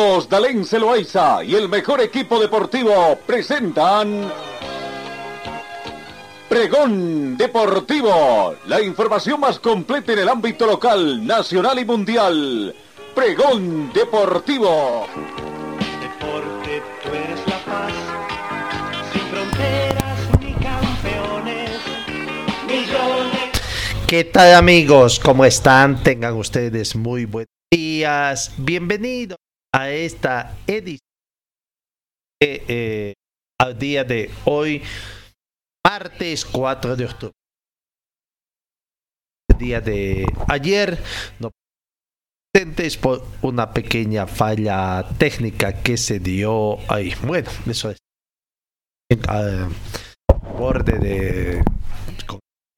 Carlos Dalén Celoaiza y el mejor equipo deportivo presentan Pregón Deportivo, la información más completa en el ámbito local, nacional y mundial. Pregón Deportivo. Deporte, tú eres la paz, sin fronteras ni campeones, millones. ¿Qué tal amigos? ¿Cómo están? Tengan ustedes muy buenos días. Bienvenidos a esta edición eh, al día de hoy, martes 4 de octubre. El día de ayer no presentes por una pequeña falla técnica que se dio ahí. Bueno, eso es al borde de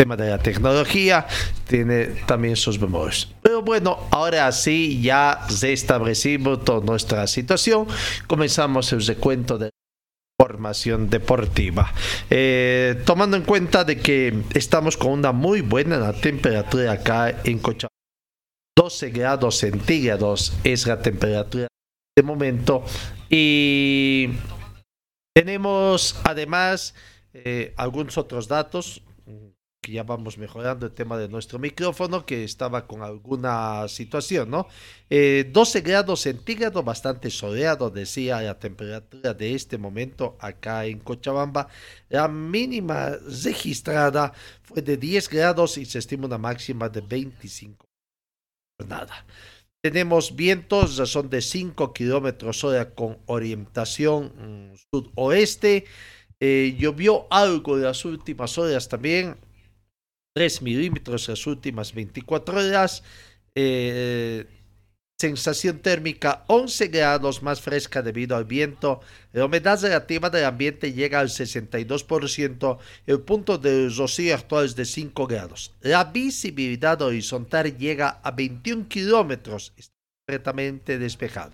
tema de la tecnología tiene también sus bemoles. Pero bueno, ahora sí ya restablecimos toda nuestra situación. Comenzamos el recuento de formación deportiva. Eh, tomando en cuenta de que estamos con una muy buena temperatura acá en Cochabamba. 12 grados centígrados es la temperatura de momento. Y tenemos además eh, algunos otros datos que ya vamos mejorando el tema de nuestro micrófono, que estaba con alguna situación, ¿no? Eh, 12 grados centígrados, bastante soleado, decía la temperatura de este momento acá en Cochabamba. La mínima registrada fue de 10 grados y se estima una máxima de 25. Nada. Tenemos vientos, son de 5 kilómetros hora con orientación mm, sudoeste. Eh, llovió algo de las últimas horas también, 3 milímetros las últimas 24 horas. Eh, sensación térmica 11 grados más fresca debido al viento. La humedad relativa del ambiente llega al 62%. El punto de rocío actual es de 5 grados. La visibilidad horizontal llega a 21 kilómetros. Está completamente despejado.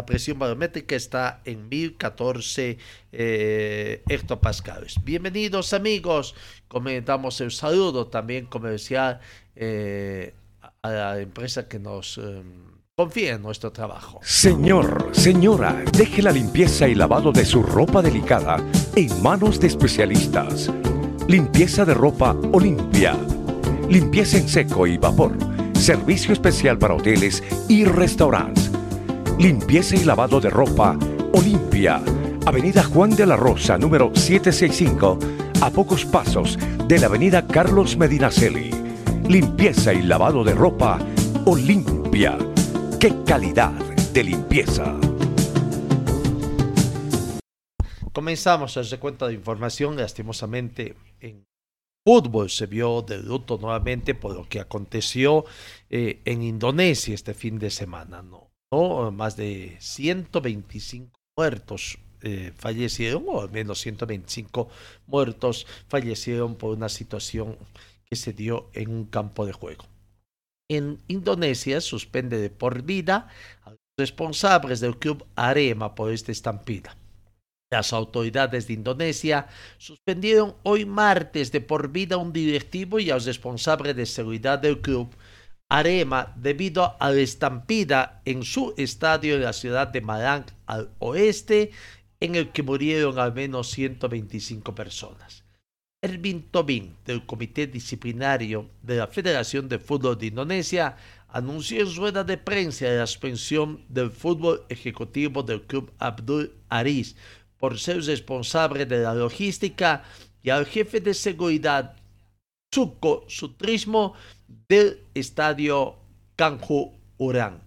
La presión barométrica está en 1014 eh, hectopascales. Bienvenidos amigos. Comentamos el saludo también comercial eh, a la empresa que nos eh, confía en nuestro trabajo. Señor, señora, deje la limpieza y lavado de su ropa delicada en manos de especialistas. Limpieza de ropa Olimpia. Limpieza en seco y vapor. Servicio especial para hoteles y restaurantes. Limpieza y lavado de ropa Olimpia. Avenida Juan de la Rosa, número 765, a pocos pasos de la Avenida Carlos Medinaceli. Limpieza y lavado de ropa Olimpia. ¡Qué calidad de limpieza! Comenzamos el recuento de información. Lastimosamente, en fútbol se vio de luto nuevamente por lo que aconteció eh, en Indonesia este fin de semana. ¿no? ¿No? Más de 125 muertos eh, fallecieron, o al menos 125 muertos fallecieron por una situación que se dio en un campo de juego. En Indonesia suspende de por vida a los responsables del club Arema por esta estampida. Las autoridades de Indonesia suspendieron hoy martes de por vida a un directivo y a los responsables de seguridad del club Arema debido a la estampida en su estadio de la ciudad de Malang al oeste, en el que murieron al menos 125 personas. Ervin Tobin, del Comité Disciplinario de la Federación de Fútbol de Indonesia, anunció en rueda de prensa la suspensión del fútbol ejecutivo del club Abdul Aris por ser responsable de la logística y al jefe de seguridad Suko Sutrismo del estadio Kanju Urán.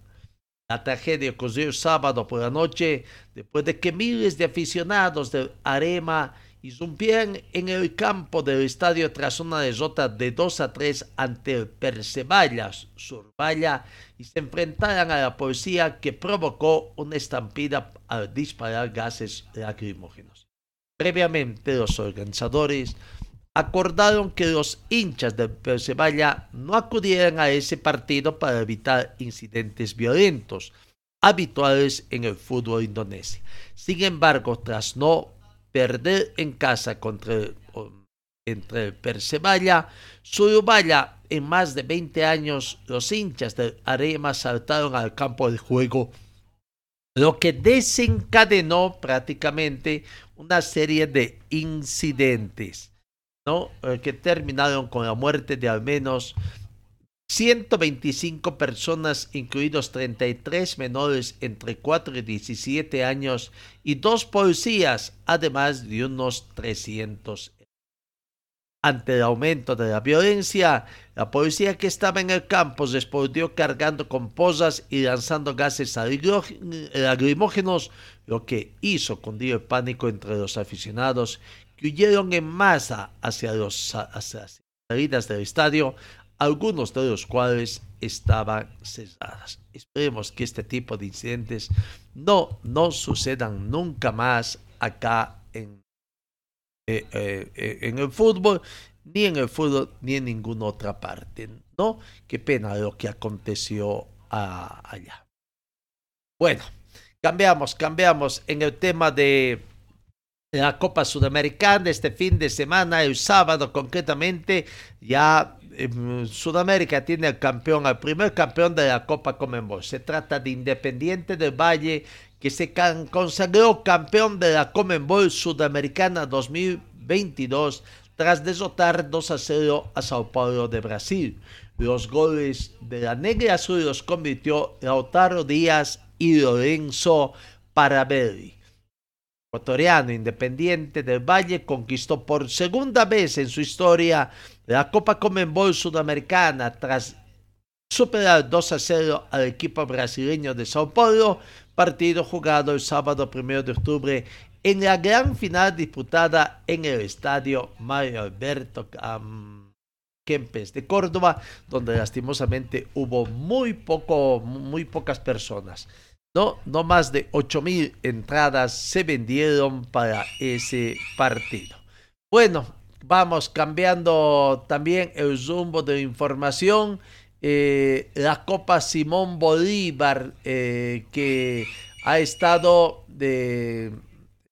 La tragedia ocurrió el sábado por la noche después de que miles de aficionados del Arema irrumpieron en el campo del estadio tras una derrota de 2 a 3 ante el Survalla y se enfrentaran a la policía que provocó una estampida al disparar gases lacrimógenos. Previamente, los organizadores acordaron que los hinchas del Persevalla no acudieran a ese partido para evitar incidentes violentos habituales en el fútbol indonesio. Sin embargo, tras no perder en casa contra el, entre el Persevalla, Surubaya, en más de 20 años, los hinchas del Arema saltaron al campo de juego, lo que desencadenó prácticamente una serie de incidentes. Eh, que terminaron con la muerte de al menos 125 personas, incluidos 33 menores entre 4 y 17 años y dos policías, además de unos 300. Ante el aumento de la violencia, la policía que estaba en el campo respondió cargando con posas y lanzando gases lacrimógenos, lo que hizo cundir el pánico entre los aficionados que huyeron en masa hacia, hacia las salidas del estadio, algunos de los cuales estaban cesadas. Esperemos que este tipo de incidentes no, no sucedan nunca más acá en, eh, eh, eh, en el fútbol, ni en el fútbol, ni en ninguna otra parte. ¿no? Qué pena lo que aconteció allá. Bueno, cambiamos, cambiamos en el tema de la Copa Sudamericana este fin de semana, el sábado concretamente, ya em, Sudamérica tiene el campeón, el primer campeón de la Copa Comenbol. Se trata de Independiente del Valle, que se consagró campeón de la Comenbol Sudamericana 2022 tras derrotar 2 a 0 a Sao Paulo de Brasil. Los goles de la Negra Azul los convirtió Lautaro Díaz y Lorenzo Parabelli ecuatoriano Independiente del Valle conquistó por segunda vez en su historia la Copa Comenbol Sudamericana tras superar 2 a 0 al equipo brasileño de Sao Paulo, partido jugado el sábado 1 de octubre en la gran final disputada en el estadio Mario Alberto Kempes de Córdoba, donde lastimosamente hubo muy poco, muy pocas personas. No, no más de mil entradas se vendieron para ese partido. Bueno, vamos cambiando también el rumbo de información. Eh, la Copa Simón Bolívar eh, que ha estado de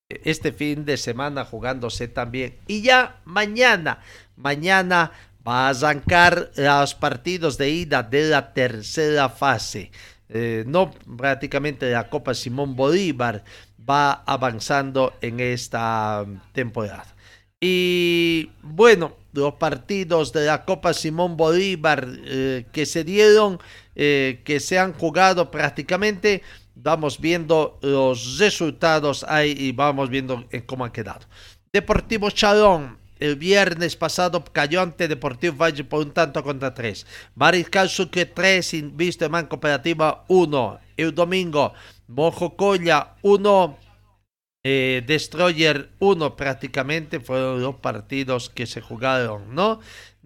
este fin de semana jugándose también. Y ya mañana, mañana va a arrancar los partidos de ida de la tercera fase. Eh, no prácticamente la Copa Simón Bolívar va avanzando en esta temporada. Y bueno, los partidos de la Copa Simón Bolívar eh, que se dieron, eh, que se han jugado prácticamente, vamos viendo los resultados ahí y vamos viendo en cómo ha quedado. Deportivo Chalón el viernes pasado cayó ante Deportivo Valle por un tanto contra tres. Mariscal Sucre 3, Visto Man Cooperativa 1. El domingo, Mojocoya 1. Eh, Destroyer 1 prácticamente fueron los partidos que se jugaron, ¿no?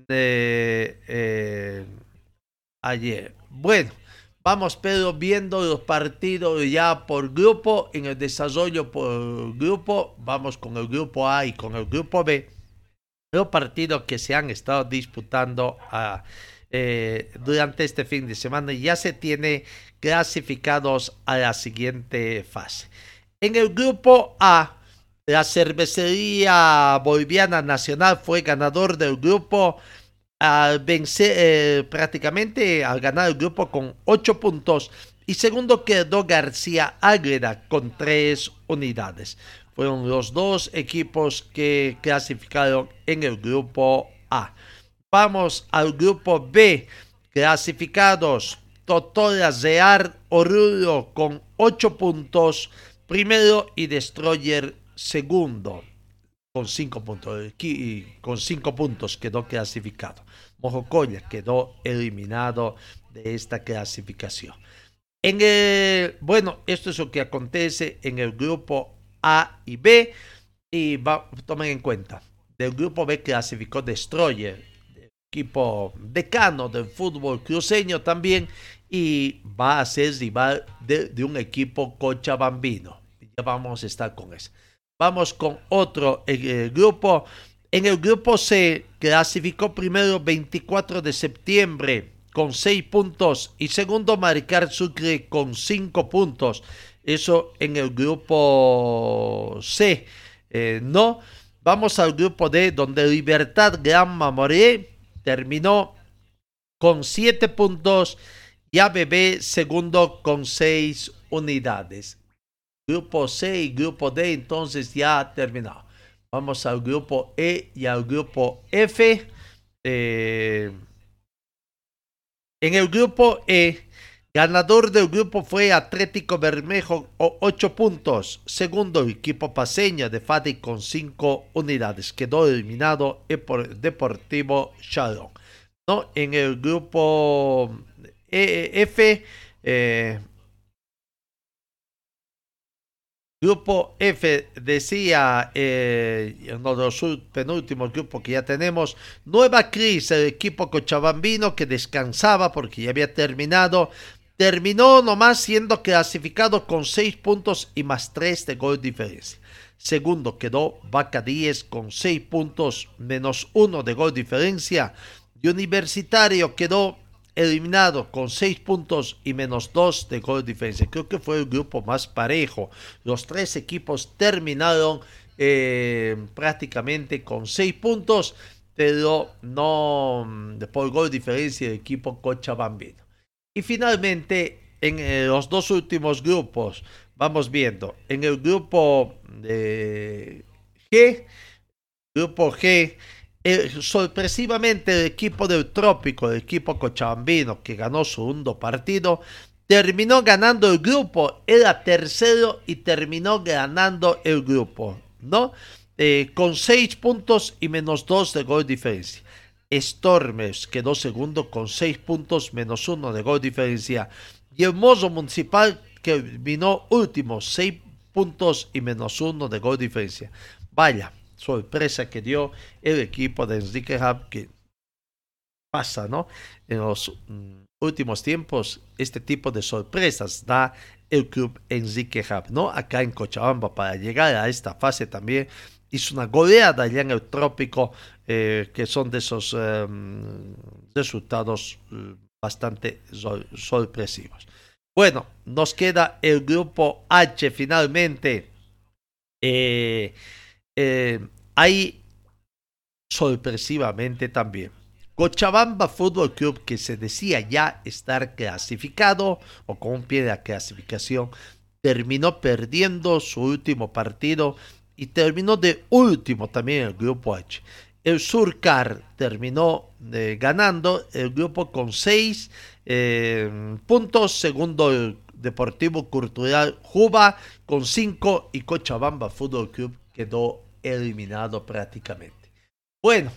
Eh, ayer. Bueno, vamos pero viendo los partidos ya por grupo, en el desarrollo por grupo, vamos con el grupo A y con el grupo B los partidos que se han estado disputando ah, eh, durante este fin de semana ya se tiene clasificados a la siguiente fase. En el grupo A, la cervecería boliviana nacional fue ganador del grupo al vencer eh, prácticamente al ganar el grupo con 8 puntos y segundo quedó García Ágreda con 3 unidades fueron los dos equipos que clasificaron en el grupo A. Vamos al grupo B, clasificados Totoras Real Oruro con 8 puntos, primero y Destroyer segundo con 5 puntos. Con 5 puntos quedó clasificado. Mojocoya quedó eliminado de esta clasificación. En el, bueno, esto es lo que acontece en el grupo a y B. Y va, tomen en cuenta, del grupo B clasificó Destroyer, equipo decano del fútbol cruceño también, y va a ser rival de, un equipo cochabambino. Ya vamos a estar con eso. Vamos con otro eh, grupo. En el grupo C clasificó primero 24 de septiembre con 6 puntos y segundo Maricar Sucre con 5 puntos. Eso en el grupo C. Eh, no, vamos al grupo D donde Libertad Gran Mamoré terminó con 7 puntos y ABB segundo con 6 unidades. Grupo C y grupo D entonces ya terminado. Vamos al grupo E y al grupo F. Eh, en el grupo E, ganador del grupo fue Atlético Bermejo, 8 puntos. Segundo, equipo paseño de FADI con 5 unidades. Quedó eliminado el Deportivo Shalom. ¿No? En el grupo e, F, eh, Grupo F decía eh, uno de los penúltimos grupos que ya tenemos, Nueva Cris, el equipo cochabambino que descansaba porque ya había terminado, terminó nomás siendo clasificado con 6 puntos y más 3 de gol diferencia. Segundo quedó Vaca 10 con 6 puntos menos 1 de gol diferencia. Y Universitario quedó eliminado con 6 puntos y menos 2 de gol diferencia. Creo que fue el grupo más parejo. Los tres equipos terminaron eh, prácticamente con 6 puntos, pero no mm, por gol diferencia el equipo Cochabambino. Y finalmente, en eh, los dos últimos grupos, vamos viendo, en el grupo de G, grupo G, sorpresivamente el equipo del Trópico, el equipo cochabambino que ganó su segundo partido, terminó ganando el grupo, era tercero y terminó ganando el grupo, ¿no? Eh, con seis puntos y menos dos de gol diferencia. Stormers quedó segundo con seis puntos menos uno de gol diferencia. Y el Mozo Municipal que vino último, seis puntos y menos uno de gol diferencia. Vaya, sorpresa que dio el equipo de Enrique Hub, que pasa, ¿no? En los mm, últimos tiempos, este tipo de sorpresas da el club Enrique Hub, ¿no? Acá en Cochabamba, para llegar a esta fase también hizo una goleada allá en el trópico, eh, que son de esos em, resultados mm, bastante sorpresivos. Bueno, nos queda el grupo H finalmente. Eh, eh, hay sorpresivamente también Cochabamba Fútbol Club que se decía ya estar clasificado o con un pie de la clasificación terminó perdiendo su último partido y terminó de último también el grupo H. El Surcar terminó eh, ganando el grupo con seis eh, puntos, segundo el Deportivo Cultural Juba con cinco y Cochabamba Fútbol Club quedó eliminado prácticamente. Bueno,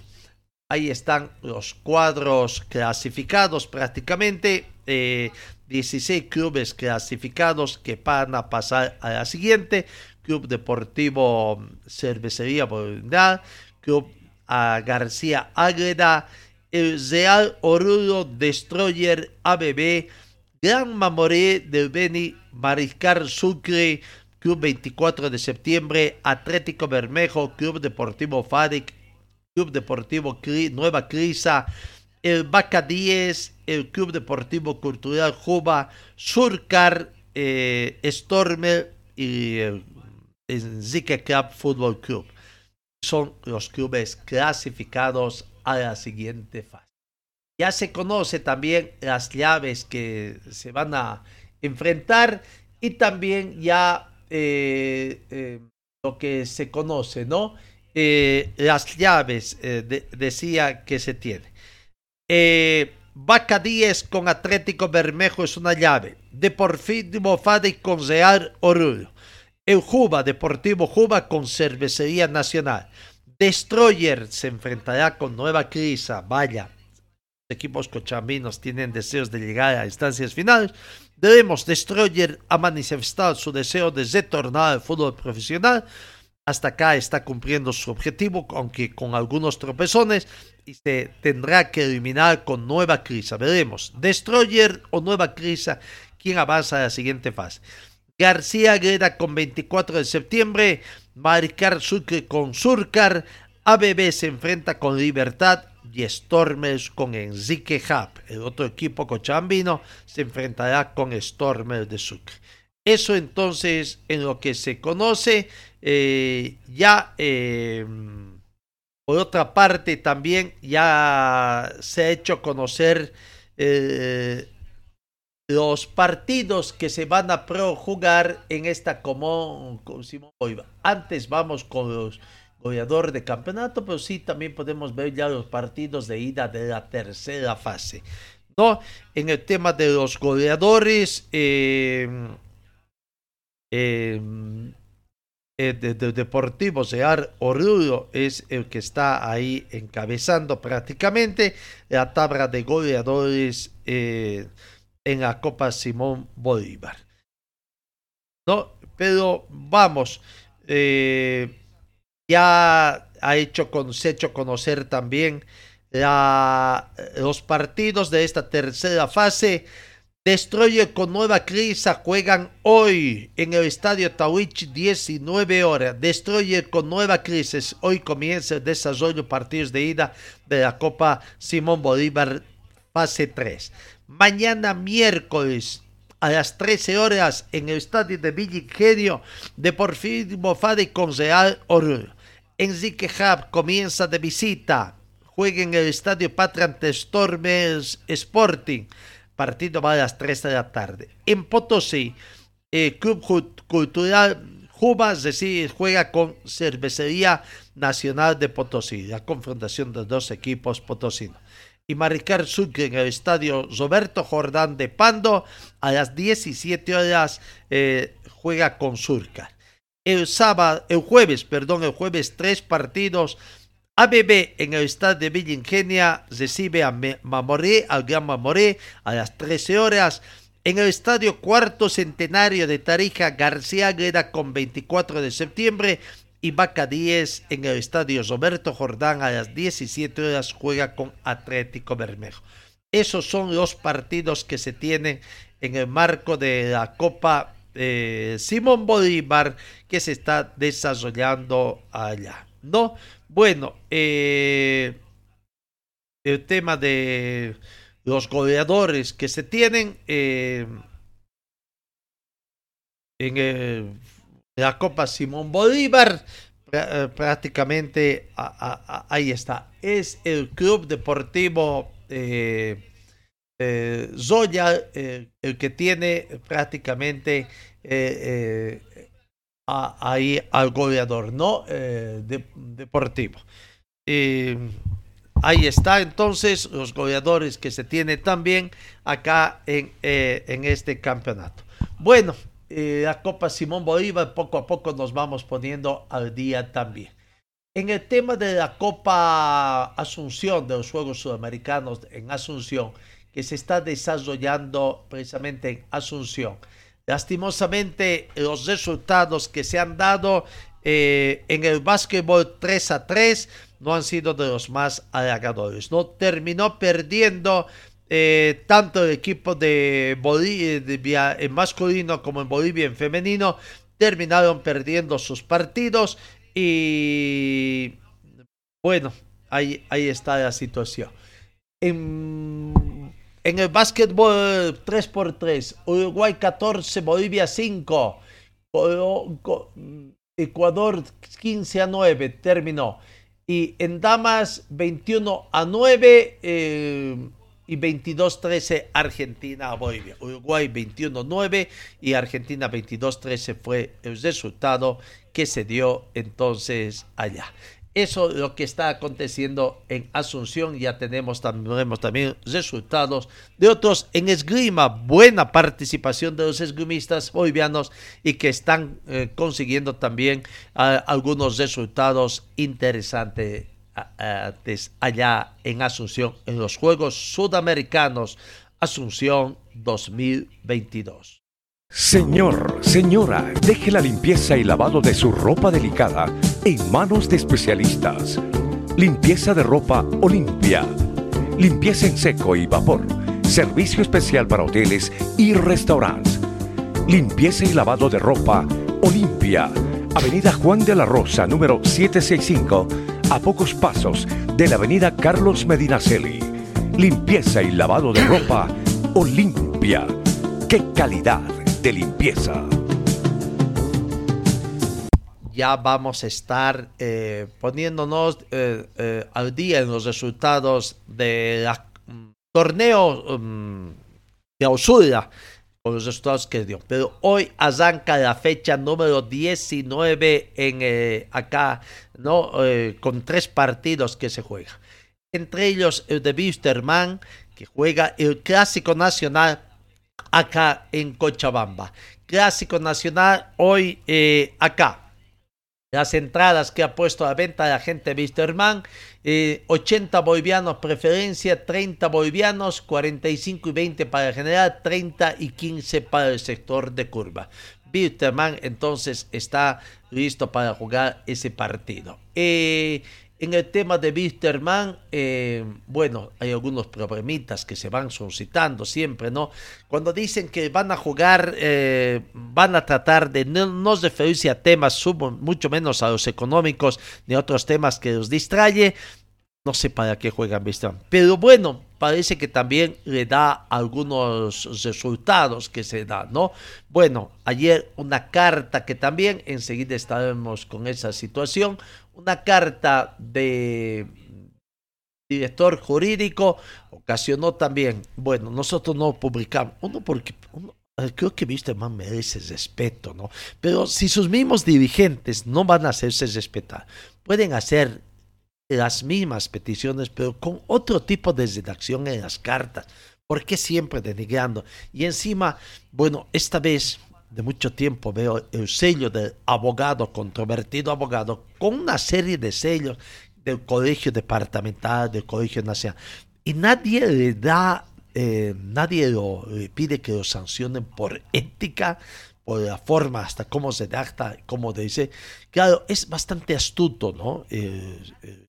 ahí están los cuadros clasificados prácticamente. 16 eh, clubes clasificados que van a pasar a la siguiente. Club Deportivo Cervecería Bolívar, Club a García Ágreda, el Real Oruro Destroyer ABB, Gran Mamoré del Beni, Mariscal Sucre, Club 24 de septiembre, Atlético Bermejo, Club Deportivo FADIC, Club Deportivo Nueva Crisa, el Baca 10, el Club Deportivo Cultural Juba, Surcar, eh, Stormer y el, Zika Club Fútbol Club. Son los clubes clasificados a la siguiente fase. Ya se conoce también las llaves que se van a enfrentar y también ya eh, eh, lo que se conoce, ¿no? Eh, las llaves, decía que se tiene. Vaca 10 con Atlético Bermejo es una llave. Deportivo Fadi con Real Oruro. El Juba, Deportivo Juba con Cervecería Nacional. Destroyer se enfrentará con Nueva Crisa. Vaya, equipos cochambinos tienen deseos de llegar a instancias finales. Debemos Destroyer ha manifestado su deseo de retornar al fútbol profesional. hasta acá está cumpliendo su objetivo, aunque con algunos tropezones, y se tendrá que eliminar con nueva crisis. Veremos, Destroyer o nueva crisis, quién avanza a la siguiente fase. García Greda con 24 de septiembre, Maricar Sucre con Surcar, ABB se enfrenta con Libertad y Stormers con Enrique Hub. El otro equipo cochabambino se enfrentará con Stormers de Sucre. Eso entonces en lo que se conoce eh, ya eh, por otra parte también ya se ha hecho conocer eh, los partidos que se van a jugar en esta común Antes vamos con los goleadores de campeonato, pero sí también podemos ver ya los partidos de ida de la tercera fase. ¿no? En el tema de los goleadores, eh, eh, eh, de, Deportivo Sear Oruro es el que está ahí encabezando prácticamente la tabla de goleadores en la Copa Simón Bolívar. ¿No? Pero vamos, ya ha hecho, se hecho conocer también los partidos de esta tercera fase. Destroyer con Nueva Crisa juegan hoy en el Estadio Tawich 19 horas. Destroyer con Nueva Crisis. Hoy comienza el desarrollo partidos de ida de la Copa Simón Bolívar fase 3. Mañana miércoles a las 13 horas en el Estadio de Villa Ingenio de Porfirio Fade con Real Oruro. Enrique Hub comienza de visita. Juega en el estadio Patria Stormers Sporting. Partido va a las 3 de la tarde. En Potosí, el Club Cultural Jubas juega con Cervecería Nacional de Potosí. La confrontación de dos equipos potosinos. Y Maricar Sucre en el estadio Roberto Jordán de Pando a las 17 horas eh, juega con Surca el sábado, el jueves, perdón, el jueves tres partidos. ABB en el estadio de Villa Ingenia recibe a Mamoré, al Gran Mamoré, a las 13 horas. En el estadio Cuarto Centenario de Tarija, García Greda con 24 de septiembre. Y Vaca 10 en el estadio Roberto Jordán a las 17 horas juega con Atlético Bermejo. Esos son los partidos que se tienen en el marco de la Copa eh, Simón Bolívar que se está desarrollando allá. ¿No? Bueno, eh, el tema de los goleadores que se tienen eh, en la Copa Simón Bolívar, prácticamente ahí está. Es el Club Deportivo eh, Zoya, eh, el que tiene prácticamente eh, eh, ahí al goleador, ¿no? deportivo. ahí está entonces los goleadores que se tiene también acá en, en este campeonato. Bueno, la Copa Simón Bolívar poco a poco nos vamos poniendo al día también. En el tema de la Copa Asunción, de los Juegos Sudamericanos en Asunción, que se está desarrollando precisamente en Asunción. Lastimosamente, los resultados que se han dado eh, en el básquetbol 3 a 3 no han sido de los más halagadores. No terminó perdiendo eh, tanto el equipo de Bolivia en masculino como en Bolivia en femenino. Terminaron perdiendo sus partidos y bueno, ahí, ahí está la situación. En en el básquetbol 3x3, Uruguay 14, Bolivia 5, Ecuador 15 a 9, terminó. Y en damas 21 a 9 eh, y 22-13 Argentina a Bolivia. Uruguay 21-9 y Argentina 22-13 fue el resultado que se dio entonces allá. Eso es lo que está aconteciendo en Asunción. Ya tenemos, también resultados de otros en esgrima. Buena participación de los esgrimistas bolivianos y que están eh, consiguiendo también ah, algunos resultados interesantes allá en Asunción en los Juegos Sudamericanos Asunción 2022. Señor, señora, deje la limpieza y lavado de su ropa delicada en manos de especialistas. Limpieza de ropa Olimpia. Limpieza en seco y vapor. Servicio especial para hoteles y restaurantes. Limpieza y lavado de ropa Olimpia. Avenida Juan de la Rosa, número 765, a pocos pasos de la Avenida Carlos Medinaceli. Limpieza y lavado de ropa Olimpia. ¡Qué calidad! de limpieza. Ya vamos a estar eh, poniéndonos eh, eh, al día en los resultados del mm, torneo um, de Ausura con los resultados que dio. Pero hoy arranca la fecha número 19 en acá, ¿no? con tres partidos que se juegan. Entre ellos el de Wisterman, que juega el Clásico Nacional acá en Cochabamba. Clásico Nacional hoy eh, acá. Las entradas que ha puesto a venta la gente Wisterman, eh, 80 bolivianos preferencia, 30 bolivianos, 45 y 20 para el general, 30 y 15 para el sector de curva. Wisterman entonces está listo para jugar ese partido. Eh, en el tema de Wisterman, eh, bueno, hay algunos problemitas que se van suscitando siempre, ¿no? Cuando dicen que van a jugar, eh, van a tratar de no, no referirse a temas, mucho menos a los económicos, ni a otros temas que los distraye, no sé para qué juegan Wisterman. Pero bueno, parece que también le da algunos resultados que se dan, ¿no? Bueno, ayer una carta que también enseguida estaremos con esa situación, una carta de director jurídico ocasionó también, bueno, nosotros no publicamos, uno porque creo que viste más merece respeto, ¿no? Pero si sus mismos dirigentes no van a hacerse respetar, pueden hacer las mismas peticiones, pero con otro tipo de redacción en las cartas. ¿Por qué siempre denigrando? Y encima, bueno, esta vez de mucho tiempo veo el sello del abogado, controvertido abogado, con una serie de sellos del colegio departamental, del colegio nacional. Y nadie le da, eh, nadie lo, le pide que lo sancionen por ética, por la forma, hasta cómo se acta, cómo dice. Claro, es bastante astuto, ¿no? Eh, eh,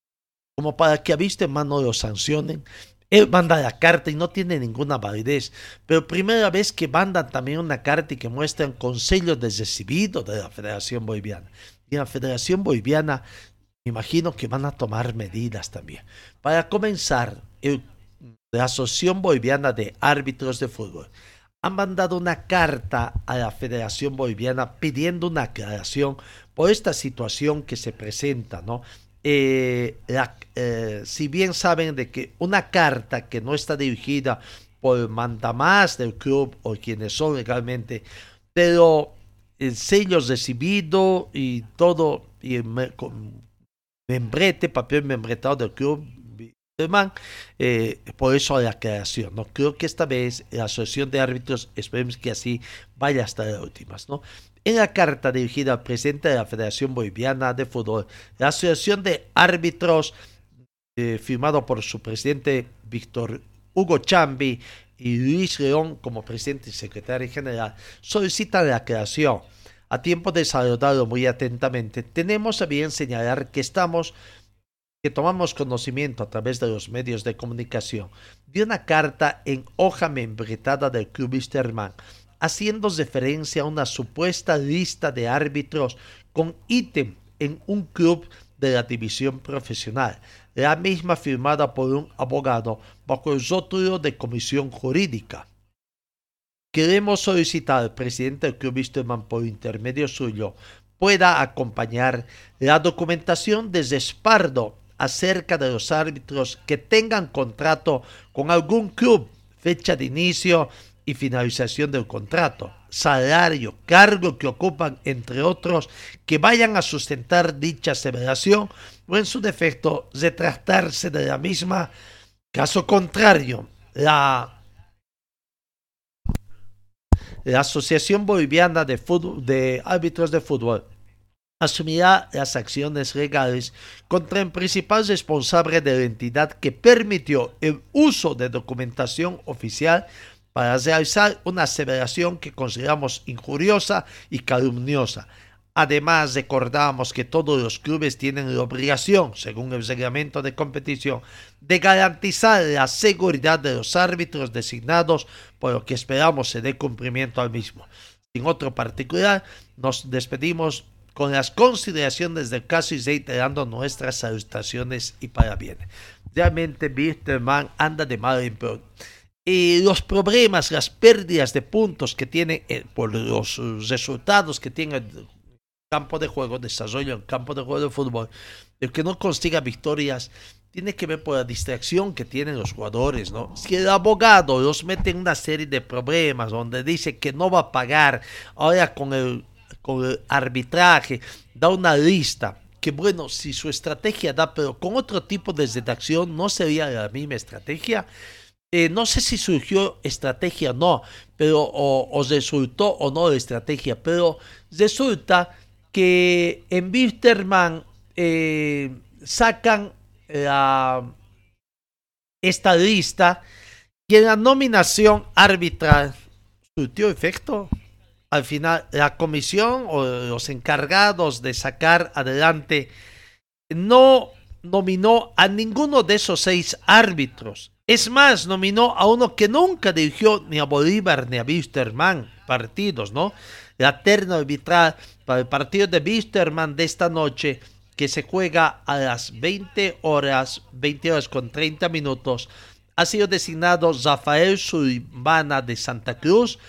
como para que a vista en mano lo sancionen él manda la carta y no tiene ninguna validez. Pero primera vez que mandan también una carta y que muestran consejos de recibido de la Federación Boliviana. Y la Federación Boliviana, me imagino que van a tomar medidas también. Para comenzar, la Asociación Boliviana de Árbitros de Fútbol han mandado una carta a la Federación Boliviana pidiendo una aclaración por esta situación que se presenta, ¿no? Eh, eh, si bien saben de que una carta que no está dirigida por mandamás del club o quienes son legalmente, pero el sello recibido y todo, y el membrete, papel membretado del club, eh, por eso la creación, ¿no? Creo que esta vez la asociación de árbitros, esperemos que así vaya hasta las últimas, ¿no? En la carta dirigida al presidente de la Federación Boliviana de Fútbol, la Asociación de Árbitros, eh, firmado por su presidente Víctor Hugo Chambi y Luis León como presidente y secretario general, solicita la creación. A tiempo de saludarlo muy atentamente, tenemos a bien señalar que estamos que tomamos conocimiento a través de los medios de comunicación de una carta en hoja membretada del Club Wisterman haciendo referencia a una supuesta lista de árbitros con ítem en un club de la división profesional, la misma firmada por un abogado bajo el rótulo de comisión jurídica. Queremos solicitar al presidente del Club Wisterman por intermedio suyo pueda acompañar la documentación de respaldo acerca de los árbitros que tengan contrato con algún club, fecha de inicio finalización del contrato, salario, cargo que ocupan, entre otros, que vayan a sustentar dicha aseveración o en su defecto retractarse de la misma. Caso contrario, la, la Asociación Boliviana de, de Árbitros de Fútbol asumirá las acciones legales contra el principal responsable de la entidad que permitió el uso de documentación oficial para realizar una aseveración que consideramos injuriosa y calumniosa. Además, recordamos que todos los clubes tienen la obligación, según el reglamento de competición, de garantizar la seguridad de los árbitros designados, por lo que esperamos se dé cumplimiento al mismo. Sin otro particular, nos despedimos con las consideraciones del caso y reiterando nuestras salutaciones y parabienes. Realmente Bitterman anda de mal en peor. Y los problemas, las pérdidas de puntos que tiene eh, por los resultados que tiene el campo de juego, desarrollo en campo de juego de fútbol, el que no consiga victorias tiene que ver por la distracción que tienen los jugadores, ¿no? Si el abogado los mete en una serie de problemas donde dice que no va a pagar, ahora con el, con el arbitraje, da una lista, que bueno, si su estrategia da, pero con otro tipo de redacción no sería la misma estrategia. Eh, no sé si surgió estrategia o no, pero o, resultó o no la estrategia, pero resulta que en Wisterman eh, sacan la, esta lista y en la nominación arbitral surtió efecto. Al final, la comisión o los encargados de sacar adelante no nominó a ninguno de esos seis árbitros. Es más, nominó a uno que nunca dirigió ni a Bolívar ni a Wisterman partidos, ¿no? La terna arbitral para el partido de Wisterman de esta noche que se juega a las 20 horas, 20 horas con 30 minutos, ha sido designado Rafael Sulimana de Santa Cruz.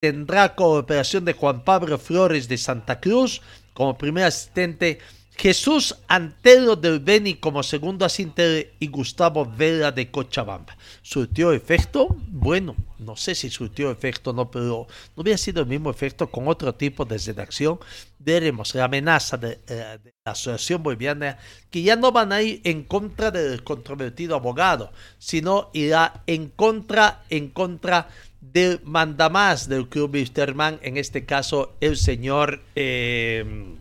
Tendrá cooperación de Juan Pablo Flores de Santa Cruz como primer asistente Jesús Antero del Beni como segundo asistente y Gustavo Vela de Cochabamba. ¿Surtió efecto? Bueno, no sé si surtió efecto o no, pero no hubiera sido el mismo efecto con otro tipo de redacción. Veremos la amenaza de, eh, la Asociación Boliviana que ya no van a ir en contra del controvertido abogado, sino irá en contra, en contra del mandamás del Club Wisterman, en este caso el señor... Eh,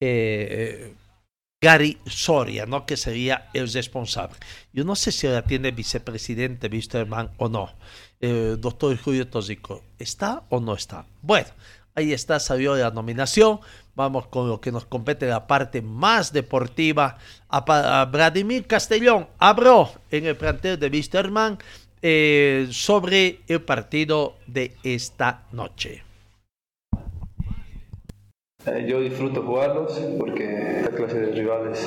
eh, Gary Soria, ¿no? que sería el responsable. Yo no sé si ahora tiene vicepresidente Wisterman o no. Eh, doctor Julio Tosico, ¿está o no está? Bueno, ahí está, salió la nominación. Vamos con lo que nos compete la parte más deportiva. A, Vladimir Castellón habló en el plantel de Wisterman eh, sobre el partido de esta noche. Eh, yo disfruto jugarlos porque esta clase de rivales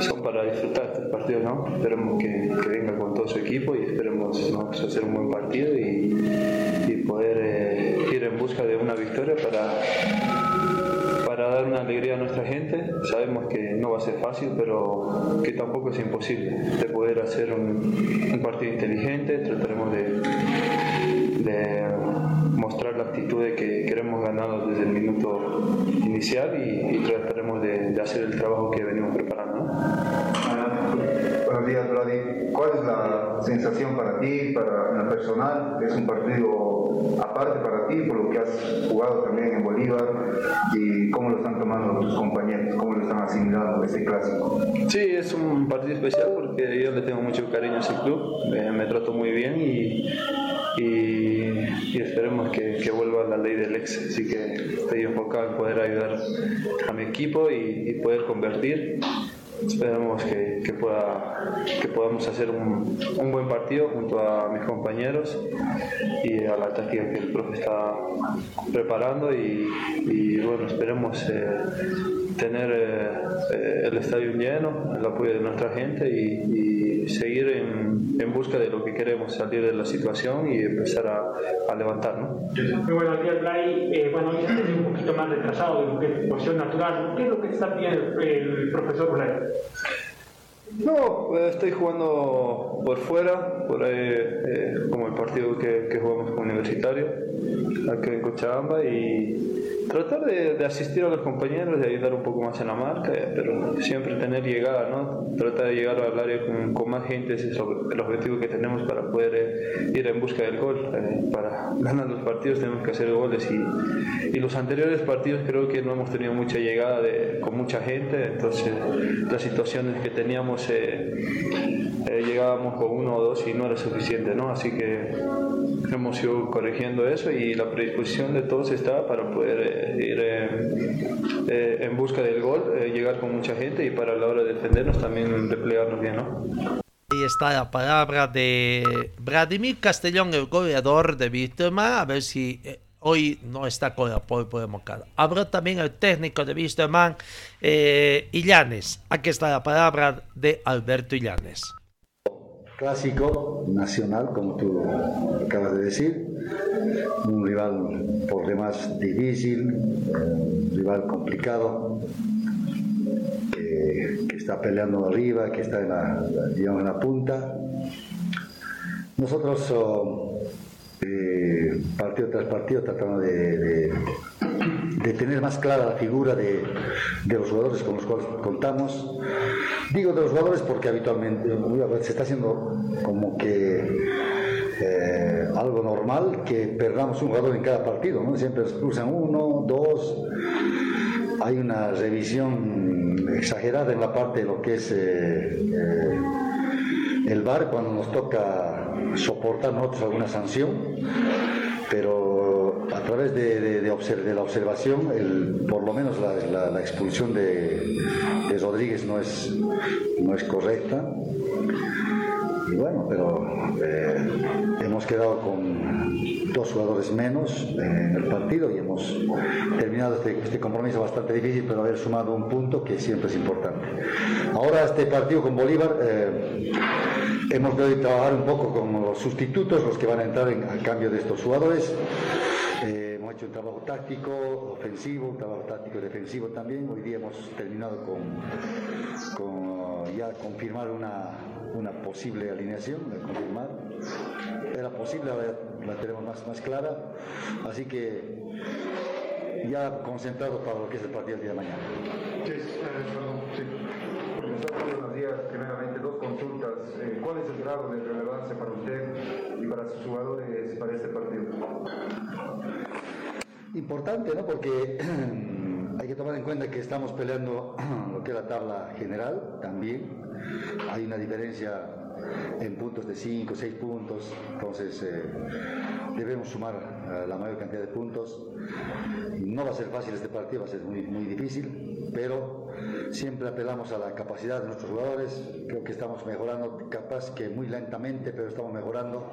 son para disfrutar estos partidos, ¿no? Esperemos que, venga con todo su equipo y esperemos hacer un buen partido y, poder eh, ir en busca de una victoria para, para dar una alegría a nuestra gente. Sabemos que no va a ser fácil, pero que tampoco es imposible de poder hacer un, partido inteligente. Trataremos de mostrar la actitud de que queremos ganar desde el minuto inicial y, trataremos de, hacer el trabajo que venimos preparando. Buenos días, Vladi. ¿Cuál es la sensación para ti, para en lo personal? Es un partido aparte para ti, por lo que has jugado también en Bolívar, y cómo lo están tomando tus compañeros, cómo lo están asimilando ese clásico. Sí, es un partido especial porque yo le tengo mucho cariño a ese club, me, trato muy bien y y, esperemos que, vuelva la ley del ex. Así que estoy enfocado en poder ayudar a mi equipo y, poder convertir. Esperemos que, que, pueda, que podamos hacer un, un, buen partido junto a mis compañeros y a la táctica que el profe está preparando y, bueno, esperemos eh, tener eh, eh, el estadio lleno, el apoyo de nuestra gente y seguir en, en, busca de lo que queremos, salir de la situación y empezar a, a levantar. ¿no? Muy buenos días, Blay. Eh, bueno, ya estoy un poquito más retrasado de lo que es cuestión natural. ¿Qué es lo que está pidiendo el, profesor Blay? No, eh, estoy jugando por fuera, por ahí, eh, como el partido que, que, jugamos con Universitario, aquí en Cochabamba, y, tratar de, asistir a los compañeros, de ayudar un poco más en la marca, eh, pero siempre tener llegada, ¿no? Tratar de llegar al área con, con más gente, es el objetivo que tenemos para poder ir en busca del gol. Para ganar los partidos tenemos que hacer goles y, y, los anteriores partidos creo que no hemos tenido mucha llegada de, con mucha gente, entonces las situaciones que teníamos llegábamos con uno o dos y no era suficiente, ¿no? Así que hemos ido corrigiendo eso y la predisposición de todos está para poder eh, ir eh, eh, en busca del gol, llegar con mucha gente y para la hora de defendernos también replegarnos bien, ¿no? Ahí está la palabra de Vladimir Castellón, el goleador de Víctima, a ver si hoy no está con el apoyo democrata. Habló también el técnico de Víctima, eh, Illanes. Aquí está la palabra de Alberto Illanes clásico nacional, como tú acabas de decir, un rival por demás difícil, un rival complicado, que, está peleando arriba, que está en la, en la punta. Nosotros, oh, partido tras partido, tratamos de, de, tener más clara la figura de, de los jugadores con los cuales contamos Digo de los jugadores porque habitualmente se está haciendo como que eh, algo normal que perdamos un jugador en cada partido, ¿no? Siempre expulsan uno, dos. Hay una revisión exagerada en la parte de lo que es eh, eh, el VAR cuando nos toca soportar nosotros alguna sanción, pero a través de, la observación, por lo menos la, la, expulsión de, Rodríguez no es, no es correcta. Y bueno, pero eh, hemos quedado con dos jugadores menos en el partido y hemos terminado este, este, compromiso bastante difícil, pero haber sumado un punto que siempre es importante. Ahora este partido con Bolívar eh, hemos de trabajar un poco con los sustitutos, los que van a entrar en, a cambio de estos jugadores un trabajo táctico ofensivo, un trabajo táctico defensivo también. Hoy día hemos terminado con, con ya confirmar una, una posible alineación, de confirmar. Era posible, ahora la tenemos más, más clara. Así que ya concentrado para lo que es el partido del día de mañana. Sí, sí. Buenos días, primeramente dos consultas. Eh, ¿Cuál es el grado de relevancia para usted y para sus jugadores para este partido? Importante, ¿no? Porque tomar en cuenta que estamos peleando lo que es la tabla general también. Hay una diferencia en puntos de 5, 6 puntos, entonces eh, debemos sumar eh, la mayor cantidad de puntos. No va a ser fácil este partido, va a ser muy, difícil, pero siempre apelamos a la capacidad de nuestros jugadores, creo que estamos mejorando, capaz que muy lentamente, pero estamos mejorando.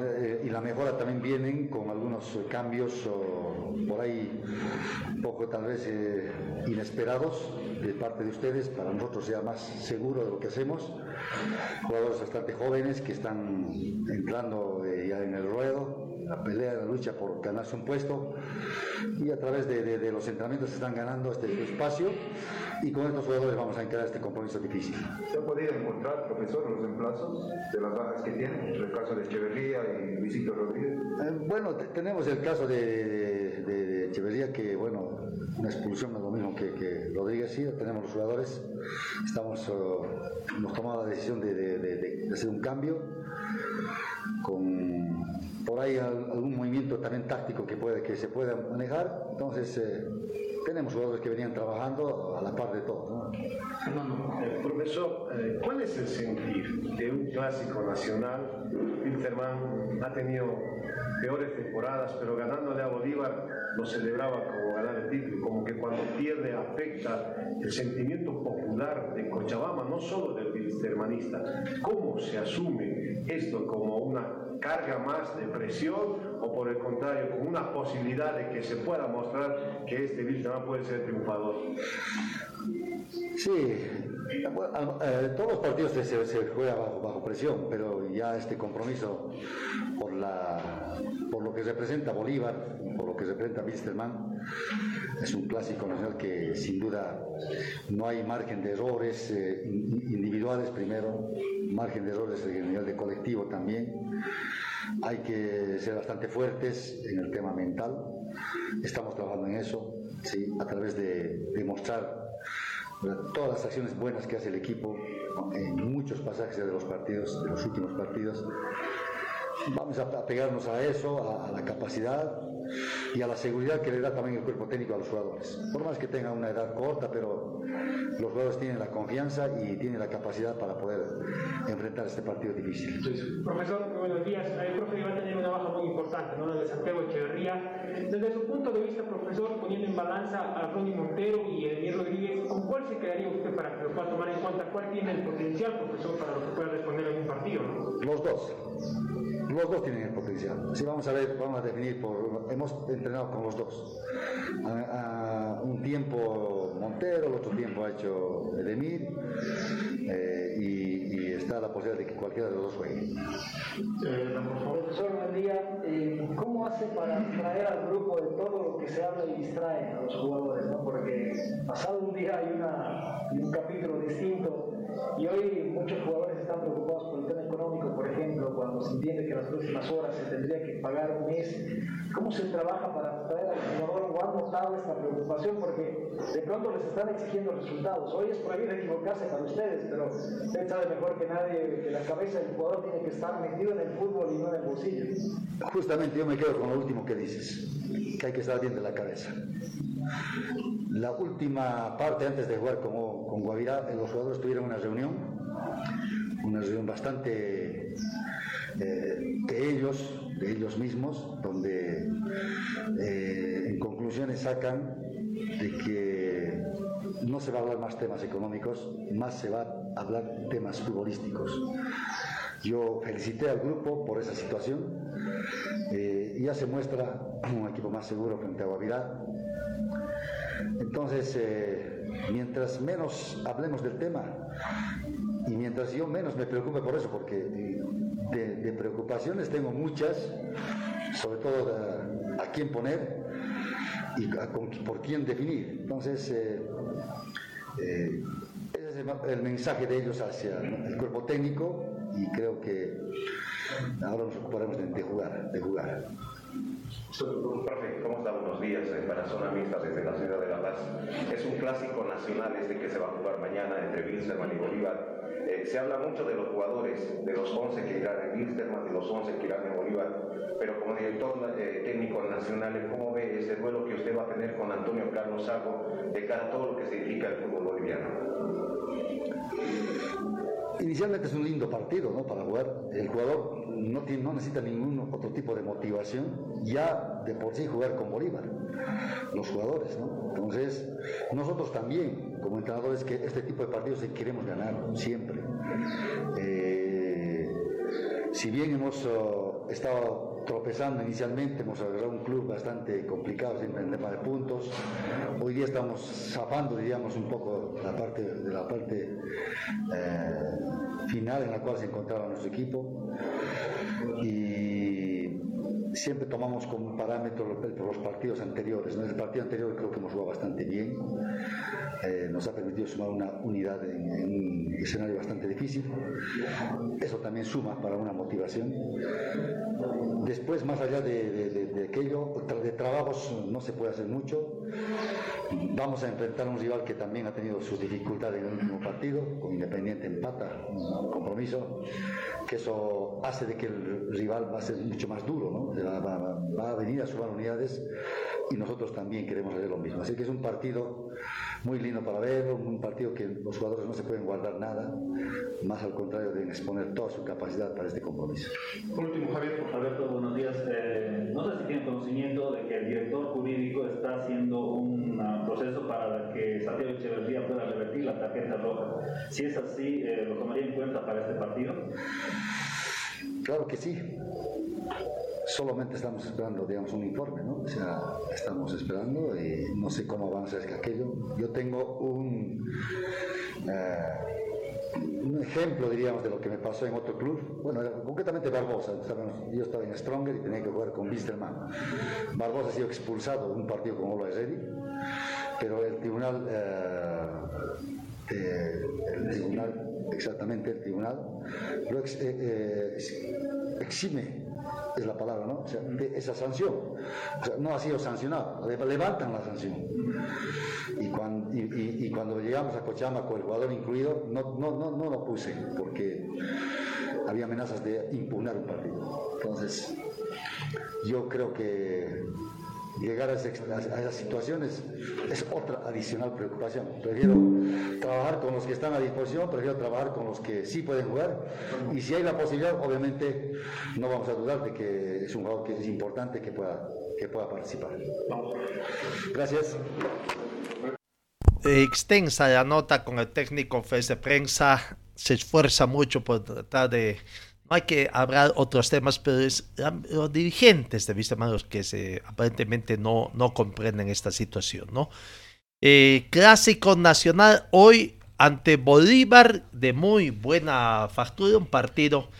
Eh, y la mejora también vienen con algunos cambios por ahí un poco tal vez eh, inesperados de parte de ustedes, para nosotros sea más seguro de lo que hacemos. Jugadores bastante jóvenes que están entrando eh, ya en el ruedo, la pelea, la lucha por ganarse un puesto y a través de, de, los entrenamientos están ganando este espacio y con estos jugadores vamos a encarar este compromiso difícil. ¿Se ha podido encontrar, profesor, los reemplazos de las bajas que tienen? El caso de Echeverría y Luisito Rodríguez. Eh, bueno, tenemos el caso de, de, Echeverría que, bueno, una expulsión es lo mismo que, que Rodríguez, sí, tenemos los jugadores, estamos, uh, hemos tomado la decisión de, de hacer un cambio con por ahí algún movimiento también táctico que, puede, que se pueda manejar. Entonces, eh, tenemos jugadores que venían trabajando a la par de todo. ¿no? Eh, profesor, eh, ¿cuál es el sentir de un clásico nacional? Wilterman ha tenido peores temporadas, pero ganándole a Bolívar lo celebraba como ganar el título, como que cuando pierde afecta el sentimiento popular de Cochabamba, no solo del wiltermanista. ¿Cómo se asume esto como una carga más de presión o por el contrario, con una posibilidad de que se pueda mostrar que este Wilterman puede ser triunfador? Sí, eh, todos los partidos se, se juega bajo, bajo, presión, pero ya este compromiso por, la, por lo que representa Bolívar, que representa Wilstermann. Es un clásico nacional que sin duda no hay margen de errores eh, individuales primero, margen de errores en el nivel de colectivo también. Hay que ser bastante fuertes en el tema mental. Estamos trabajando en eso, ¿sí? a través de demostrar todas las acciones buenas que hace el equipo en muchos pasajes de los partidos, de los últimos partidos. Vamos a pegarnos a eso, a, la capacidad y a la seguridad que le da también el cuerpo técnico a los jugadores. Por más que tengan una edad corta, pero los jugadores tienen la confianza y tienen la capacidad para poder enfrentar este partido difícil. Profesor, buenos días. El profe va a tener una baja muy importante, ¿no? la de Santiago Echeverría. Desde su punto de vista, profesor, poniendo en balanza a Ronnie Montero y Edmir Rodríguez, ¿con cuál se quedaría usted para que lo pueda tomar en cuenta? ¿Cuál tiene el potencial, profesor, para lo que pueda responder en un partido? Los dos. Los dos tienen el potencial. Así vamos a ver, vamos a definir por. Hemos entrenado con los dos. A, un tiempo Montero, el otro tiempo ha hecho Edemir, eh, y, está la posibilidad de que cualquiera de los dos juegue. Eh, profesor, buen día. Eh, ¿Cómo hace para distraer al grupo de todo lo que se habla y distrae a los jugadores? ¿no? Porque pasado un día hay una, un capítulo distinto y hoy muchos jugadores están preocupados por el tema económico, cuando se entiende que las próximas horas se tendría que pagar un mes. ¿Cómo se trabaja para traer al jugador o han notado esta preocupación? Porque de pronto les están exigiendo resultados. Hoy es prohibido equivocarse para ustedes, pero usted sabe mejor que nadie que la cabeza del jugador tiene que estar metido en el fútbol y no en el bolsillo. Justamente yo me quedo con lo último que dices, que hay que estar bien de la cabeza. La última parte antes de jugar con, con Guavirá, los jugadores tuvieron una reunión, una reunión bastante eh, de ellos, de ellos mismos, donde eh, en conclusiones sacan de que no se va a hablar más temas económicos, más se va a hablar temas futbolísticos. Yo felicité al grupo por esa situación eh, ya se muestra un equipo más seguro frente a Guavirá. Entonces, mientras menos hablemos del tema, y mientras yo menos me preocupe por eso, porque de, preocupaciones tengo muchas, sobre todo a, quién poner y por quién definir. Entonces, eh, eh, ese es el, mensaje de ellos hacia el cuerpo técnico y creo que ahora nos ocuparemos de, jugar, de jugar. Profe, ¿cómo está? Buenos días para Zona Mixta desde la ciudad de La Paz. Es un clásico nacional este que se va a jugar mañana entre Wilstermann y Bolívar. Eh, se habla mucho de los jugadores, de los 11 que irán en Wilstermann, de los 11 que irán en Bolívar, pero como director eh, técnico nacional, ¿cómo ve ese duelo que usted va a tener con Antonio Carlos Sago de cara a todo lo que significa el fútbol boliviano? Inicialmente es un lindo partido ¿no? para jugar. El jugador no, tiene, no necesita ningún otro tipo de motivación, ya de por sí jugar con Bolívar, los jugadores. ¿no? Entonces, nosotros también, como entrenadores, que este tipo de partidos queremos ganar siempre. Eh, si bien hemos oh, estado tropezando inicialmente, hemos agarrado un club bastante complicado en el tema de puntos. Hoy día estamos zafando, diríamos, un poco la parte, eh, final en la cual se encontraba nuestro equipo. Siempre tomamos como parámetro los partidos anteriores. En el partido anterior creo que hemos jugado bastante bien. Eh, nos ha permitido sumar una unidad en, un escenario bastante difícil. Eso también suma para una motivación. Después, más allá de, aquello, de trabajos no se puede hacer mucho. Vamos a enfrentar a un rival que también ha tenido sus dificultades en el último partido, con Independiente empata, un compromiso, que eso hace de que el rival va a ser mucho más duro, ¿no? va, a venir a sumar unidades y nosotros también queremos hacer lo mismo. Así que es un partido muy lindo para ver, un partido que los jugadores no se pueden guardar nada, más al contrario deben exponer toda su capacidad para este compromiso. Por último, Javier. Alberto, buenos días. Eh, no sé si tienen conocimiento de que el director jurídico está haciendo un proceso para que Santiago Echeverría pueda revertir la tarjeta roja. Si es así, eh, ¿lo tomaría en cuenta para este partido? Claro que sí solamente estamos esperando, digamos, un informe, ¿no? O sea, estamos esperando y no sé cómo avanza es que aquello. Yo tengo un, eh, un ejemplo, diríamos, de lo que me pasó en otro club. Bueno, concretamente Barbosa. Yo estaba en Stronger y tenía que jugar con Wisterman. Barbosa ha sido expulsado de un partido con Ola Ready, pero el tribunal, eh, eh, el tribunal, exactamente el tribunal, lo eh, exime es la palabra, ¿no? O sea, esa sanción. O sea, no ha sido sancionado, le- levantan la sanción. Y cuando, y, y- y cuando llegamos a Cochabamba con el jugador incluido, no, no, no, no lo puse, porque había amenazas de impugnar un partido. Entonces, yo creo que llegar a, ese- a esas situaciones es otra adicional preocupación. Prefiero trabajar con los que están a disposición, prefiero trabajar con los que sí pueden jugar. Y si hay la posibilidad, obviamente no vamos a dudar de que es un jugador que es importante que pueda, que pueda participar. Gracias. extensa la nota con el técnico Fes de prensa. Se esfuerza mucho por tratar de. No hay que hablar otros temas, pero es los dirigentes de Wisterman los que aparentemente no, no comprenden esta situación, ¿no? Eh, clásico nacional hoy ante Bolívar de muy buena factura, un partido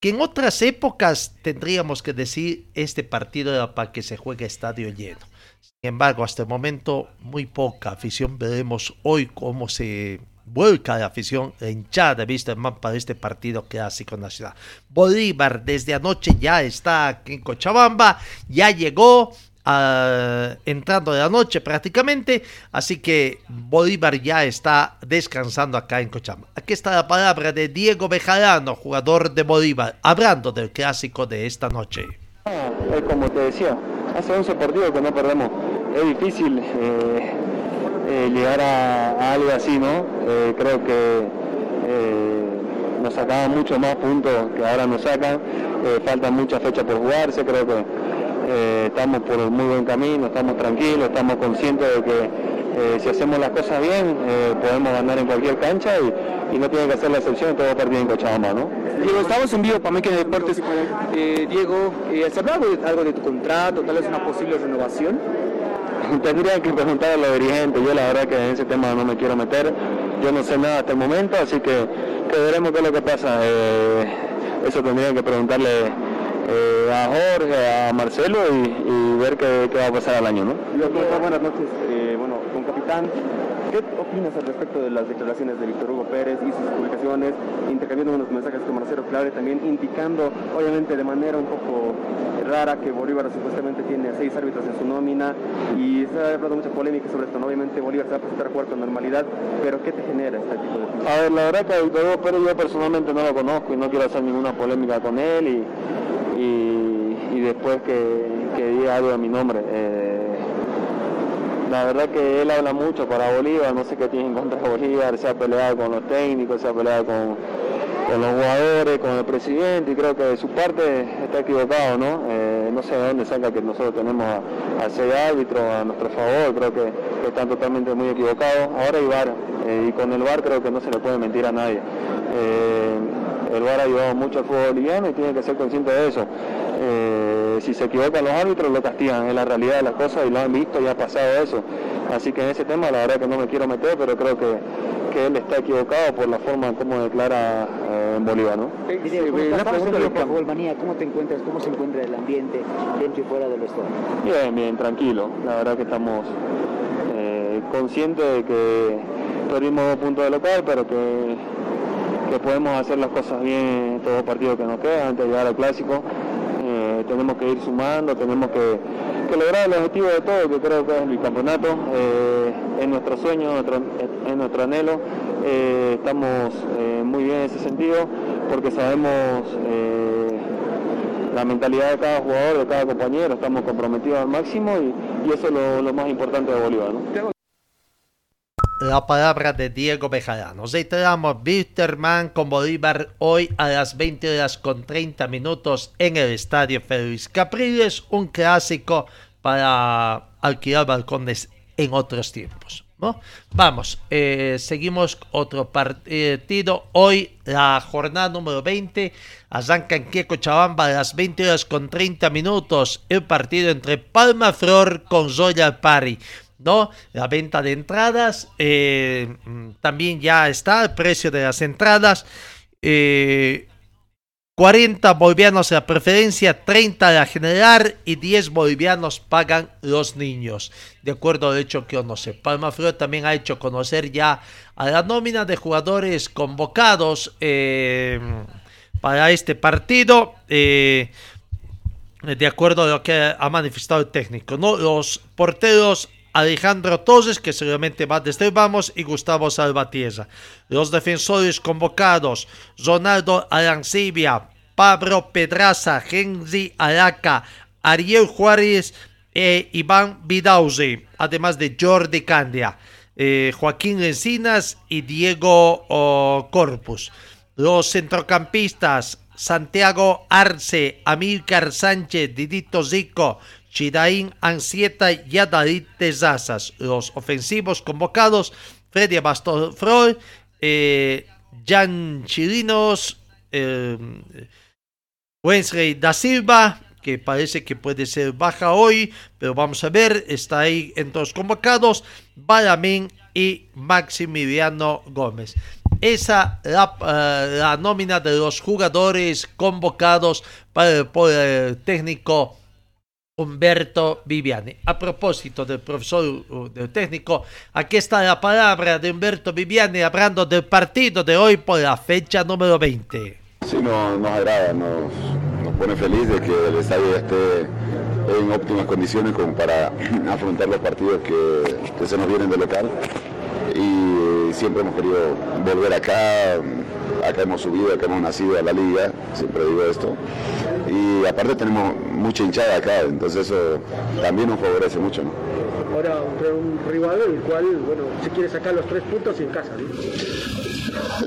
que en otras épocas tendríamos que decir este partido era para que se juegue estadio lleno. Sin embargo, hasta el momento muy poca afición. Veremos hoy cómo se vuelca la afición, hinchada de Wisterman para este partido clásico nacional. Bolívar desde anoche ya está aquí en Cochabamba, ya llegó ah, entrando de la noche prácticamente, así que Bolívar ya está descansando acá en Cochabamba. Aquí está la palabra de Diego Bejarano, jugador de Bolívar, hablando del clásico de esta noche. Es como te decía, hace 11 partidos que no perdemos. Es difícil eh, eh, llegar a, algo así, ¿no? Eh, creo que eh, nos sacaban mucho más puntos que ahora nos sacan. Eh, faltan muchas fechas por jugarse, creo que estamos por un muy buen camino, estamos tranquilos, estamos conscientes de que si hacemos las cosas bien podemos ganar en cualquier cancha y, no tiene que ser la excepción todo partido en Cochabamba, ¿no? Diego, estamos en vivo para de Deportes. Eh, Diego, ¿se hablaba algo de tu contrato, tal vez una posible renovación? Tendría que preguntar a los dirigentes, yo la verdad que en ese tema no me quiero meter, yo no sé nada hasta el momento, así que, que veremos qué es lo que pasa. Eh, eso tendría que preguntarle eh, a Jorge, a Marcelo y, ver qué, qué va a pasar al año, ¿no? Doctor, buenas noches. Eh, bueno, con capitán, ¿qué opinas al respecto de las declaraciones de Víctor Hugo Pérez y sus publicaciones, intercambiando unos mensajes con Marcelo Clave, también indicando, obviamente de manera un poco rara, que Bolívar supuestamente tiene a seis árbitros en su nómina y se ha hablado mucha polémica sobre esto, ¿no? Obviamente Bolívar se va a presentar a jugar con normalidad, pero ¿qué te genera este tipo de A ver, la verdad que a Víctor Hugo Pérez yo personalmente no lo conozco y no quiero hacer ninguna polémica con él y después que, que diga algo de mi nombre. Eh, la verdad que él habla mucho para Bolívar, no sé qué tiene en contra de Bolívar, se ha peleado con los técnicos, se ha peleado con, con los jugadores, con el presidente y creo que de su parte está equivocado, ¿no? Eh, no sé de dónde saca que nosotros tenemos a, a seis árbitros a nuestro favor, creo que, que están totalmente muy equivocados. Ahora hay VAR eh, y con el VAR creo que no se le puede mentir a nadie. Eh, el VAR ha ayudado mucho al fútbol boliviano y tiene que ser consciente de eso. Eh, si se equivocan los árbitros lo castigan, es la realidad de las cosas y lo han visto y ha pasado eso. Así que en ese tema la verdad que no me quiero meter, pero creo que, que él está equivocado por la forma como declara eh, en Bolívar. ¿no? Diego, una pregunta de Fútbol Manía, ¿cómo te encuentras, cómo se encuentra el ambiente dentro y fuera del estadio? Bien, bien, tranquilo. La verdad que estamos eh, conscientes de que perdimos dos puntos de local, pero que, que podemos hacer las cosas bien en todos los partidos que nos quedan antes de llegar al clásico. Eh, tenemos que ir sumando, tenemos que, lograr el objetivo de todo, que creo que es el bicampeonato. Eh, es nuestro sueño, es nuestro anhelo. Eh, estamos eh, muy bien en ese sentido porque sabemos la mentalidad de cada jugador, de cada compañero, estamos comprometidos al máximo y, eso es lo, más importante de Bolívar. La palabra de Diego Bejarano. Reiteramos, Bitterman con Bolívar hoy a las 20 horas con 30 minutos en el Estadio Félix Capriles, un clásico para alquilar balcones en otros tiempos. ¿no? Vamos, eh, seguimos otro partido. Hoy la jornada número 20 arranca en Chabamba a las 20 horas con 30 minutos el partido entre Palma Flor con Royal Party. ¿No? La venta de entradas eh, también ya está, el precio de las entradas. eh, 40 bolivianos la preferencia, 30 la general y 10 bolivianos pagan los niños. De acuerdo al hecho que no sé. Palma Flor también ha hecho conocer ya a la nómina de jugadores convocados eh, para este partido. eh, de acuerdo a lo que ha manifestado el técnico. ¿no? Los porteros Alejandro Toses, que seguramente va desde Vamos, y Gustavo Salvatierra. Los defensores convocados, Ronaldo Arancibia, Pablo Pedraza, Henry Araca, Ariel Juárez e Iván Vidauzi, además de Jordi Candia, eh, Joaquín Encinas y Diego Corpus. Los centrocampistas, Santiago Arce, Amílcar Sánchez, Didito Zico, Chidaín Ansieta y Adalit Tezazas. Los ofensivos convocados, Freddy Bastofrol, eh, Jan Chirinos, eh, da Silva, que parece que puede ser baja hoy, pero vamos a ver, está ahí en los convocados, Balamín y Maximiliano Gómez. Esa la, eh, la nómina de los jugadores convocados para por el técnico Humberto Viviani. A propósito del profesor uh, del técnico, aquí está la palabra de Humberto Viviani hablando del partido de hoy por la fecha número 20. Sí, nos, nos agrada, nos, nos pone feliz de que el estadio esté en óptimas condiciones como para afrontar los partidos que, que se nos vienen de local. Y siempre hemos querido volver acá, acá hemos subido, acá hemos nacido a la liga, siempre digo esto. Y aparte tenemos mucha hinchada acá, entonces eso también nos favorece mucho. ¿no? Ahora, un, rival el cual, bueno, se quiere sacar los tres puntos en casa, ¿no?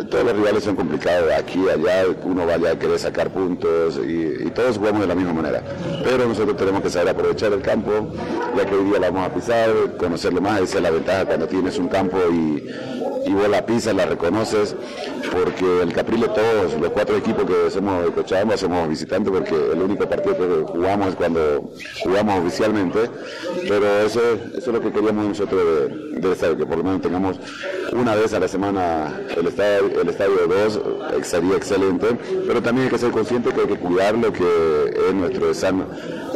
Todos los rivales son complicados, aquí, allá, uno vaya a querer sacar puntos y, y, todos jugamos de la misma manera. Pero nosotros tenemos que saber aprovechar el campo, ya que hoy día la vamos a pisar, conocerlo más, esa es la ventaja cuando tienes un campo y, y vos la pisas, la reconoces, porque el Caprile todos, los cuatro equipos que somos de Cochabamba somos visitantes, porque el único partido que jugamos es cuando jugamos oficialmente, pero eso, eso es lo que queríamos nosotros de, de estadio, que por lo menos tengamos una vez a la semana el estadio, el estadio de dos, eh, sería excelente, pero también hay que ser consciente que hay que cuidarlo, que es nuestro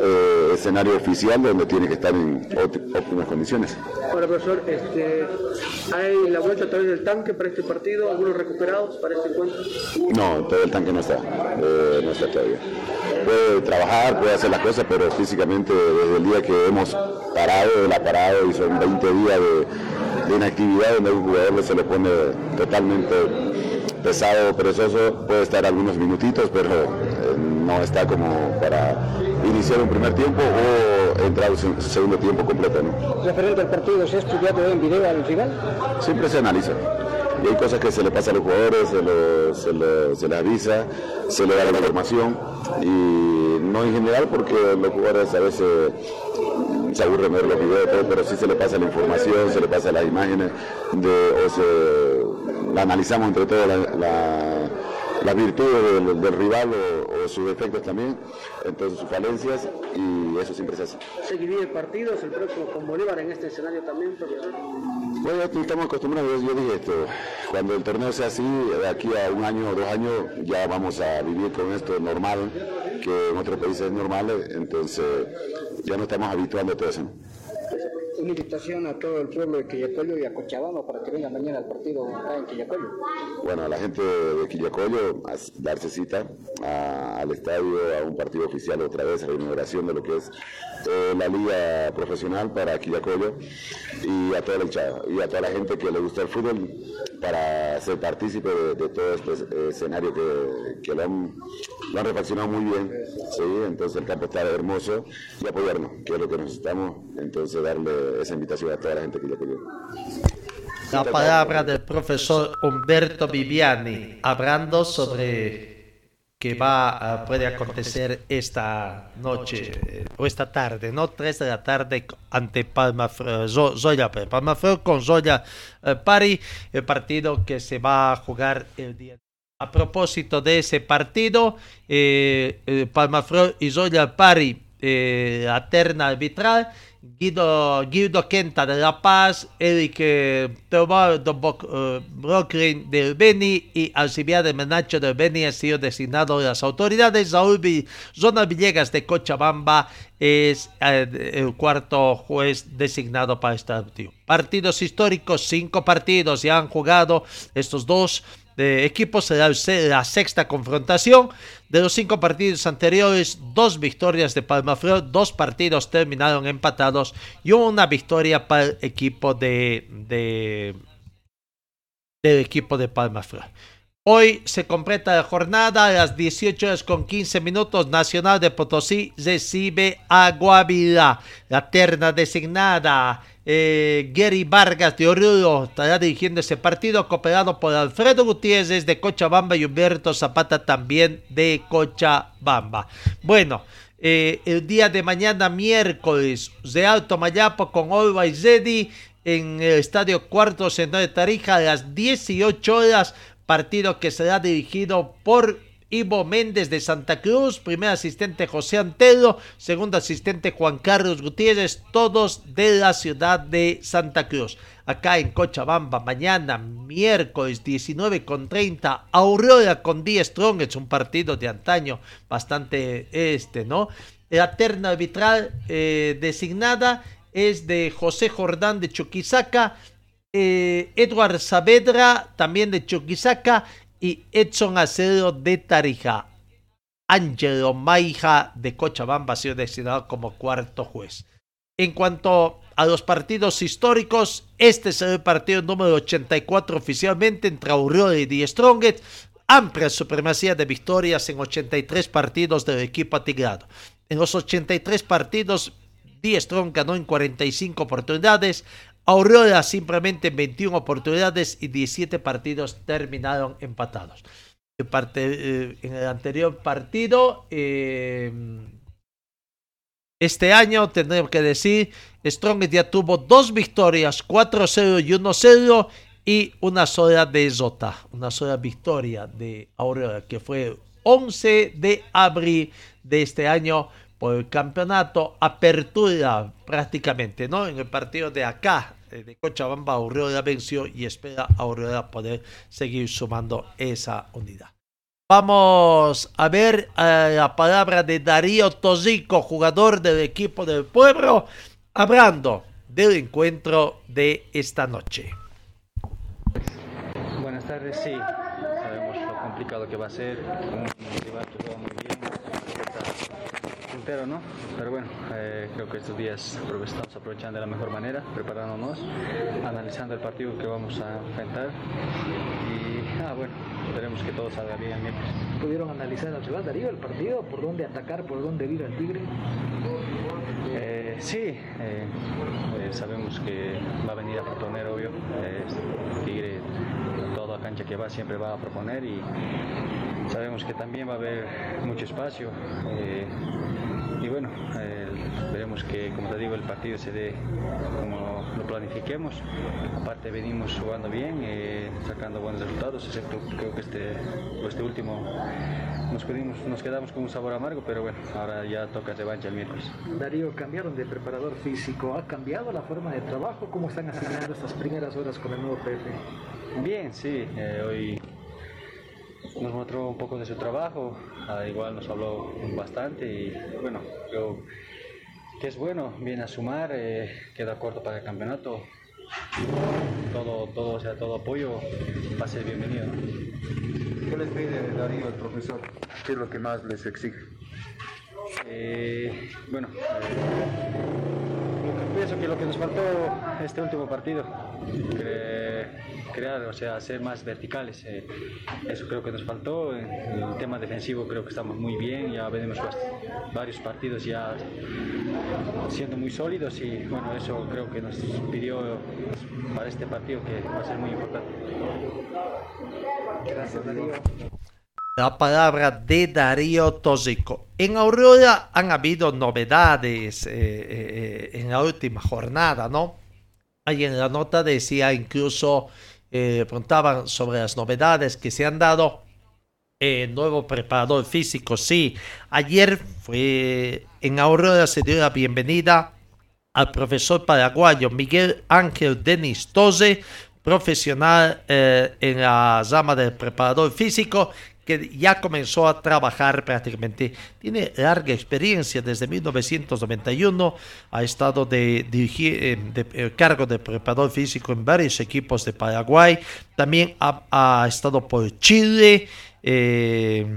eh, escenario oficial donde tiene que estar en ópti- óptimas condiciones. Ahora, profesor, este, ¿hay la vuelta del tanque para este partido? ¿Algunos recuperados para este encuentro? No, todo el tanque no está, eh, no está todavía. Puede trabajar, puede hacer las cosas, pero físicamente desde el día que hemos parado, él ha parado y son 20 días de, de inactividad donde a un jugador se le pone totalmente pesado, perezoso, puede estar algunos minutitos, pero eh, no está como para iniciar un primer tiempo o entrar un se- segundo tiempo completo. ¿no? Referente al partido, ¿se ha estudiado en video al rival? siempre se analiza. Y hay cosas que se le pasa a los jugadores, se, le- se les avisa, se le da la información. Y no en general, porque los jugadores a veces mm, se aburren ver los videos, todo, pero sí se le pasa la información, se le pasa las imágenes, de, o se la analizamos entre todos la, la- las virtudes del, del rival o, o sus defectos también, entonces sus falencias, y eso siempre se hace. ¿Seguiría el partido? ¿Es el próximo con Bolívar en este escenario también, profesor? Bueno, estamos acostumbrados, yo dije esto, cuando el torneo sea así, de aquí a un año o dos años ya vamos a vivir con esto normal, que en otros países es normal, entonces ya no estamos habituando a todo eso. Una invitación a todo el pueblo de Quillacollo y a Cochabamba para que venga mañana al partido acá en Quillacollo. Bueno, a la gente de Quillacollo, a darse cita al estadio, a un partido oficial otra vez, a la inauguración de lo que es eh, la liga profesional para Quillacollo y a toda la hinchada y a toda la gente que le gusta el fútbol para ser partícipe de, de todo este eh, escenario que, que lo, han, lo han refaccionado muy bien, ¿sí? entonces el campo está hermoso y apoyarnos, que es lo que necesitamos, entonces darle esa invitación a toda la gente que Quillacollo. La palabra del profesor Humberto Viviani hablando sobre que va a- puede acontecer esta noche o esta tarde, no 3 de la tarde ante Palma Zoya Pre- Palma con Zoya eh, Pari, el partido que se va a jugar el día. A propósito de ese partido, eh, eh, y Zoya Pari eh, la terna arbitral. Guido, Guido Quenta de La Paz, Eric Teobaldo eh, Brooklyn del Beni y Alcibiades Menacho del Beni han sido designados las autoridades. Saúl Zona Villegas de Cochabamba es eh, el cuarto juez designado para este partido. Partidos históricos, cinco partidos ya han jugado estos dos de equipos se- la sexta confrontación. De los cinco partidos anteriores, dos victorias de Palmaflor, dos partidos terminaron empatados y una victoria para el equipo de, de del equipo de Palmaflor. Hoy se completa la jornada a las 18 horas con 15 minutos. Nacional de Potosí recibe a Guavira. La terna designada. Eh, Gary Vargas de Oruro estará dirigiendo ese partido, cooperado por Alfredo Gutiérrez de Cochabamba y Humberto Zapata también de Cochabamba. Bueno, eh, el día de mañana, miércoles, Real Tomayapo con Always Ready en el Estadio Cuarto Central de Tarija a las 18 horas. Partido que será dirigido por Ivo Méndez de Santa Cruz, primer asistente José Antelo, segundo asistente Juan Carlos Gutiérrez, todos de la ciudad de Santa Cruz. Acá en Cochabamba, mañana, miércoles 19 con 30, Aurora con 10 Strong, es un partido de antaño bastante este, ¿no? La terna arbitral eh, designada es de José Jordán de Chuquisaca, eh, Edward Saavedra, también de Chuquisaca, y Edson Acedo de Tarija. Ángelo Maija de Cochabamba ha sido designado como cuarto juez. En cuanto a los partidos históricos, este será el partido número 84 oficialmente entre Aurora y Die Strongest. Amplia supremacía de victorias en 83 partidos del equipo atigrado. En los 83 partidos, Die Strong ganó en 45 oportunidades, Aurora simplemente en 21 oportunidades y 17 partidos terminaron empatados. En, parte- eh, en el anterior partido, eh, este año tendremos que decir, Strong ya tuvo dos victorias, 4-0 y 1-0 y una sola de Zota, una sola victoria de Aurora que fue 11 de abril de este año por el campeonato apertura prácticamente, ¿no? En el partido de acá, de Cochabamba, Aurora venció y espera Aurora poder seguir sumando esa unidad. Vamos a ver eh, la palabra de Darío Tosico, jugador del equipo del pueblo, hablando del encuentro de esta noche. Buenas tardes, sí, sabemos lo complicado que va a ser, muy bien, puntero, ¿no? Pero bueno, eh, creo que estos días estamos aprovechando de la mejor manera, preparándonos, analizando el partido que vamos a enfrentar y, ah, bueno, esperemos que todo salga bien el. ¿Pudieron analizar al rival Darío el partido? ¿Por dónde atacar? ¿Por dónde ir al Tigre? Eh, sí, eh, sabemos que va a venir a proponer, obvio. Tigre, toda cancha que va, siempre va a proponer y sabemos que también va a haber mucho espacio. eh, y bueno, eh, veremos que, como te digo, el partido se dé como lo planifiquemos. Aparte, venimos jugando bien, eh, sacando buenos resultados, excepto creo que este, este último nos, quedamos, nos quedamos con un sabor amargo, pero bueno, ahora ya toca revancha el miércoles. Darío, cambiaron de preparador físico. ¿Ha cambiado la forma de trabajo? ¿Cómo están asignando estas primeras horas con el nuevo PF? Bien, sí, eh, hoy nos mostró un poco de su trabajo, ah, igual nos habló bastante y bueno, creo que es bueno, viene a sumar, eh, queda corto para el campeonato. Todo, todo, o sea, todo apoyo va a ser bienvenido. ¿Qué les pide Darío el profesor? ¿Qué es lo que más les exige? Eh, bueno, eh, pienso que lo que nos faltó este último partido, crear, o sea, ser más verticales, eh, eso creo que nos faltó. En el tema defensivo creo que estamos muy bien, ya venimos varios partidos ya siendo muy sólidos y bueno, eso creo que nos pidió para este partido que va a ser muy importante. Gracias, Darío. La palabra de Darío Tosico. En Aurora han habido novedades eh, eh, eh, en la última jornada, ¿no? Ahí en la nota decía incluso, eh, preguntaban sobre las novedades que se han dado. eh, nuevo preparador físico, sí. Ayer fue en Aurora se dio la bienvenida al profesor paraguayo Miguel Ángel Denis Toze, profesional eh, en la rama del preparador físico, que ya comenzó a trabajar prácticamente. Tiene larga experiencia desde 1991, ha estado de, eh, eh, cargo de preparador físico en varios equipos de Paraguay, también ha, estado por Chile. Eh,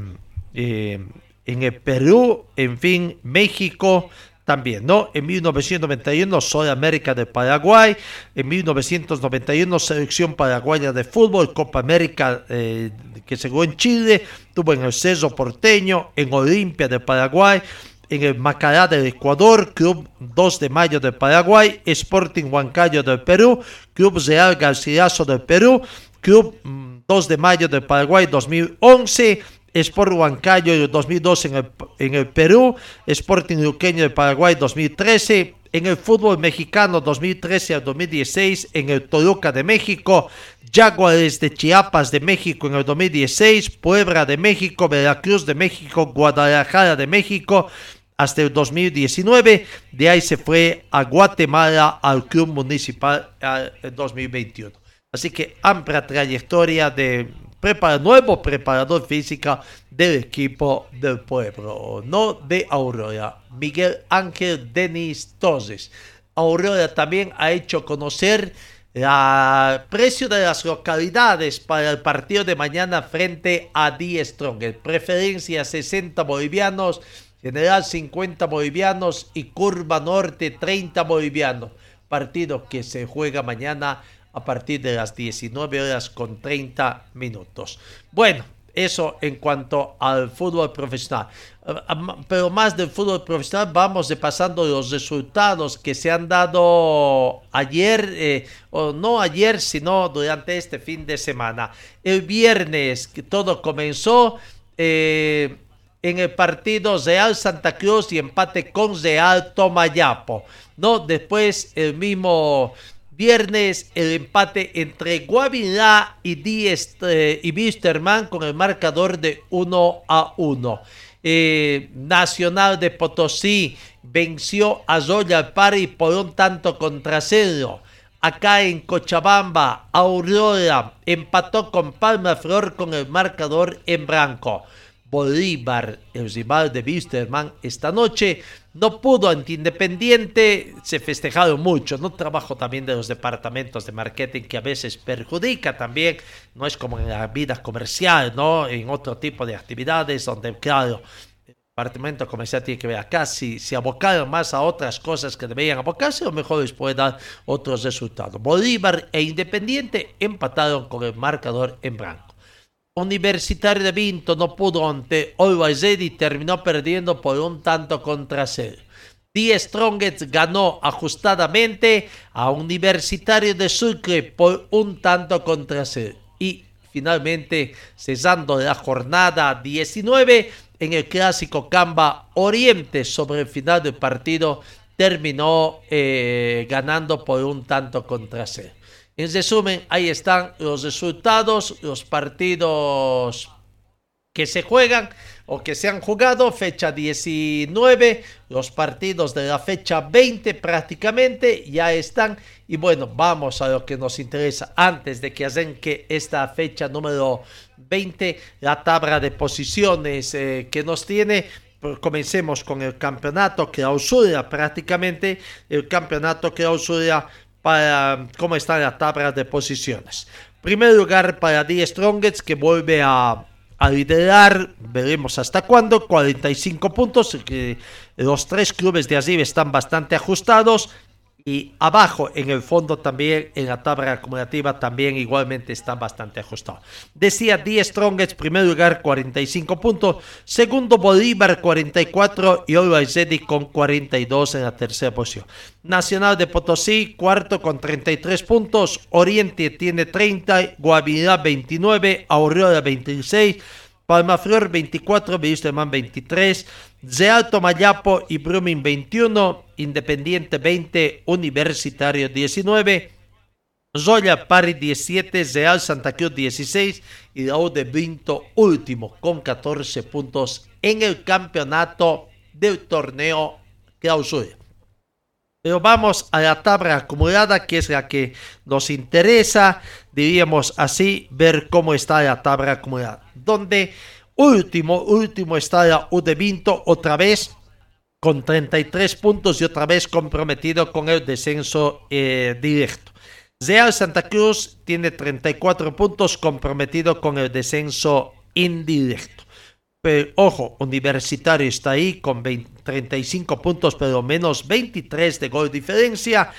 en el Perú, en fin, México también, ¿no? En 1991 Soy América de Paraguay, en 1991 Selección Paraguaya de Fútbol, Copa América eh, que se jugó en Chile, tuvo en el Cerro Porteño, en Olimpia de Paraguay, en el Macará del Ecuador, Club 2 de Mayo de Paraguay, Sporting Huancayo del Perú, Club Real Garcilaso del Perú, Club 2 de Mayo de Paraguay 2011, Sport Huancayo 2002 en el, en el Perú, Sporting Luqueño de Paraguay 2013, en el fútbol mexicano 2013 al 2016, en el Toluca de México, Jaguares de Chiapas de México en el 2016, Puebla de México, Veracruz de México, Guadalajara de México, hasta el 2019. De ahí se fue a Guatemala al Club Municipal en 2021. Así que amplia trayectoria de nuevo preparador física del equipo del pueblo, no de Aurora, Miguel Ángel Denis Torres. Aurora también ha hecho conocer el precio de las localidades para el partido de mañana frente a Die Strong. Preferencia 60 bolivianos, general 50 bolivianos y curva norte 30 bolivianos. Partido que se juega mañana a partir de las 19 horas con 30 minutos. Bueno, eso en cuanto al fútbol profesional. Pero más del fútbol profesional, vamos pasando los resultados que se han dado ayer, eh, o no ayer, sino durante este fin de semana. El viernes que todo comenzó eh, en el partido Real Santa Cruz y empate con Real Tomayapo. No, después el mismo Viernes el empate entre Guavirá y, Diest, eh, y Bisterman con el marcador de 1 a 1. Eh, Nacional de Potosí venció a Zoya Pari por un tanto contra cero. Acá en Cochabamba, Aurora empató con Palma Flor con el marcador en blanco. Bolívar, el de Wisterman, esta noche no pudo ante Independiente, se festejaron mucho, no trabajo también de los departamentos de marketing que a veces perjudica también, no es como en la vida comercial, ¿no? En otro tipo de actividades donde, claro, el departamento comercial tiene que ver acá, si se abocaron más a otras cosas que deberían abocarse, lo mejor les puede dar otros resultados. Bolívar e Independiente empataron con el marcador en blanco. Universitario de Vinto no pudo ante Always y terminó perdiendo por un tanto contra cero. Die Strongest ganó ajustadamente a Universitario de Sucre por un tanto contra cero. Y finalmente, cesando la jornada 19, en el clásico Camba Oriente sobre el final del partido, terminó eh, ganando por un tanto contra cero. En resumen, ahí están los resultados, los partidos que se juegan o que se han jugado, fecha 19, los partidos de la fecha 20 prácticamente ya están. Y bueno, vamos a lo que nos interesa antes de que arranque esta fecha número 20, la tabla de posiciones eh, que nos tiene. Comencemos con el campeonato clausura prácticamente, el campeonato clausura para cómo está la tabla de posiciones. Primer lugar para The Strongest que vuelve a, a liderar, veremos hasta cuándo, 45 puntos, que los tres clubes de arriba están bastante ajustados y abajo en el fondo también en la tabla acumulativa también igualmente está bastante ajustado. Decía 10 Strongest, primer lugar 45 puntos, segundo Bolívar 44 y Always con 42 en la tercera posición. Nacional de Potosí cuarto con 33 puntos, Oriente tiene 30, Guavirá 29, Aurora 26, Palmaflor 24, Man 23, de Alto Mayapo y Brumming 21, Independiente 20, Universitario 19, Zoya Pari 17, Real Santa Cruz 16 y U de Vinto último con 14 puntos en el campeonato del torneo clausura. Pero vamos a la tabla acumulada, que es la que nos interesa, diríamos así, ver cómo está la tabla acumulada. Donde último, último está la U de Vinto, otra vez con 33 puntos y otra vez comprometido con el descenso eh, directo. Real Santa Cruz tiene 34 puntos comprometido con el descenso indirecto. Pero ojo, Universitario está ahí con 35 puntos, pero menos 23 de gol diferencia.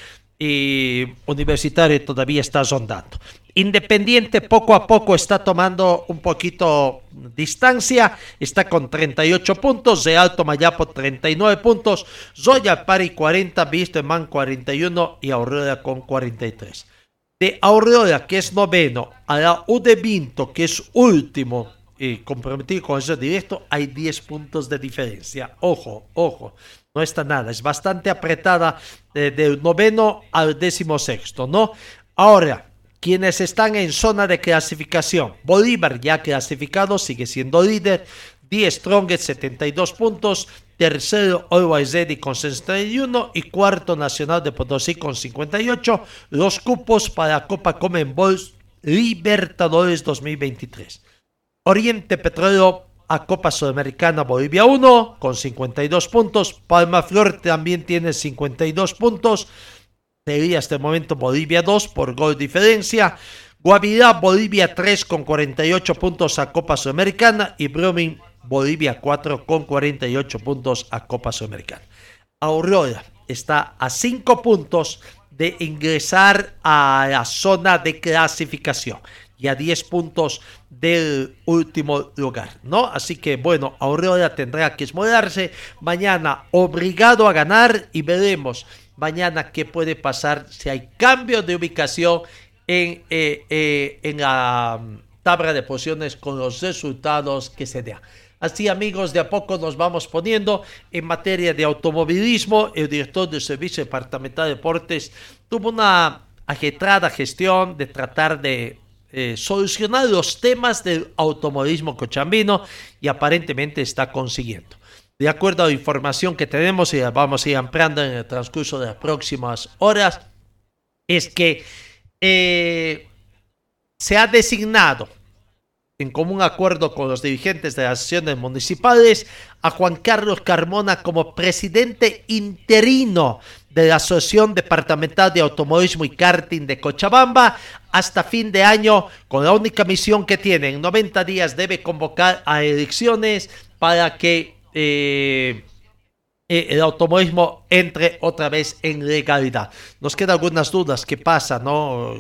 Y Universitario todavía está rondando. Independiente poco a poco está tomando un poquito distancia, está con 38 puntos, de Alto Mayapo 39 puntos, Zoya Pari 40, Man 41 y Aurora con 43. De Aurora, que es noveno, a la U Vinto, que es último, y comprometido con eso directo, hay 10 puntos de diferencia. Ojo, ojo, no está nada, es bastante apretada eh, del noveno al décimo sexto, ¿no? Ahora, quienes están en zona de clasificación, Bolívar ya clasificado, sigue siendo líder, 10 Strongest 72 puntos, tercero Always Ready con 61 y cuarto Nacional de Potosí con 58, los cupos para Copa Comenbol Libertadores 2023. Oriente Petróleo a Copa Sudamericana Bolivia 1 con 52 puntos. Palma Flor también tiene 52 puntos. Sería hasta el momento Bolivia 2 por gol diferencia. Guavirá Bolivia 3 con 48 puntos a Copa Sudamericana y Brumming Bolivia 4 con 48 puntos a Copa Sudamericana. Aurora está a 5 puntos de ingresar a la zona de clasificación y a 10 puntos del último lugar, ¿no? Así que bueno, Aurora tendrá que esmolarse mañana obligado a ganar y veremos mañana qué puede pasar si hay cambio de ubicación en, eh, eh, en la tabla de posiciones con los resultados que se den. Así amigos, de a poco nos vamos poniendo en materia de automovilismo. El director del Servicio Departamental de Deportes tuvo una ajetrada gestión de tratar de eh, solucionar los temas del automovilismo cochambino y aparentemente está consiguiendo. De acuerdo a la información que tenemos y vamos a ir ampliando en el transcurso de las próximas horas, es que eh, se ha designado en común acuerdo con los dirigentes de las sesiones municipales, a Juan Carlos Carmona como presidente interino de la Asociación Departamental de Automovilismo y Karting de Cochabamba hasta fin de año, con la única misión que tiene, en 90 días debe convocar a elecciones para que eh, el automovilismo entre otra vez en legalidad. Nos quedan algunas dudas. ¿Qué pasa no?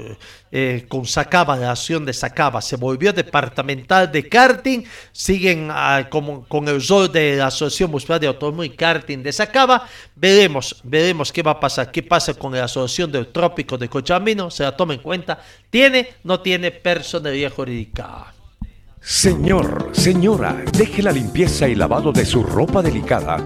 Eh, con Sacaba, la acción de Sacaba? ¿Se volvió departamental de karting? ¿Siguen ah, con el rol de la Asociación Municipal de Automovilismo y Karting de Sacaba? Veremos, veremos qué va a pasar. ¿Qué pasa con la Asociación del Trópico de Cochamino? ¿Se la toma en cuenta? ¿Tiene? ¿No tiene personalidad jurídica? Señor, señora, deje la limpieza y lavado de su ropa delicada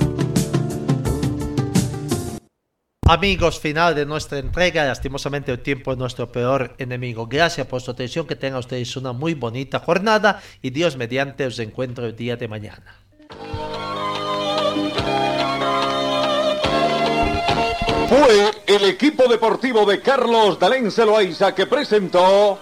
Amigos, final de nuestra entrega. Lastimosamente el tiempo es nuestro peor enemigo. Gracias por su atención. Que tengan ustedes una muy bonita jornada y Dios mediante os encuentro el día de mañana. Fue el equipo deportivo de Carlos Dalén Celoaiza que presentó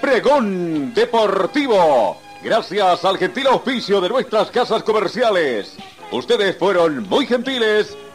Pregón Deportivo Gracias al gentil oficio de nuestras casas comerciales. Ustedes fueron muy gentiles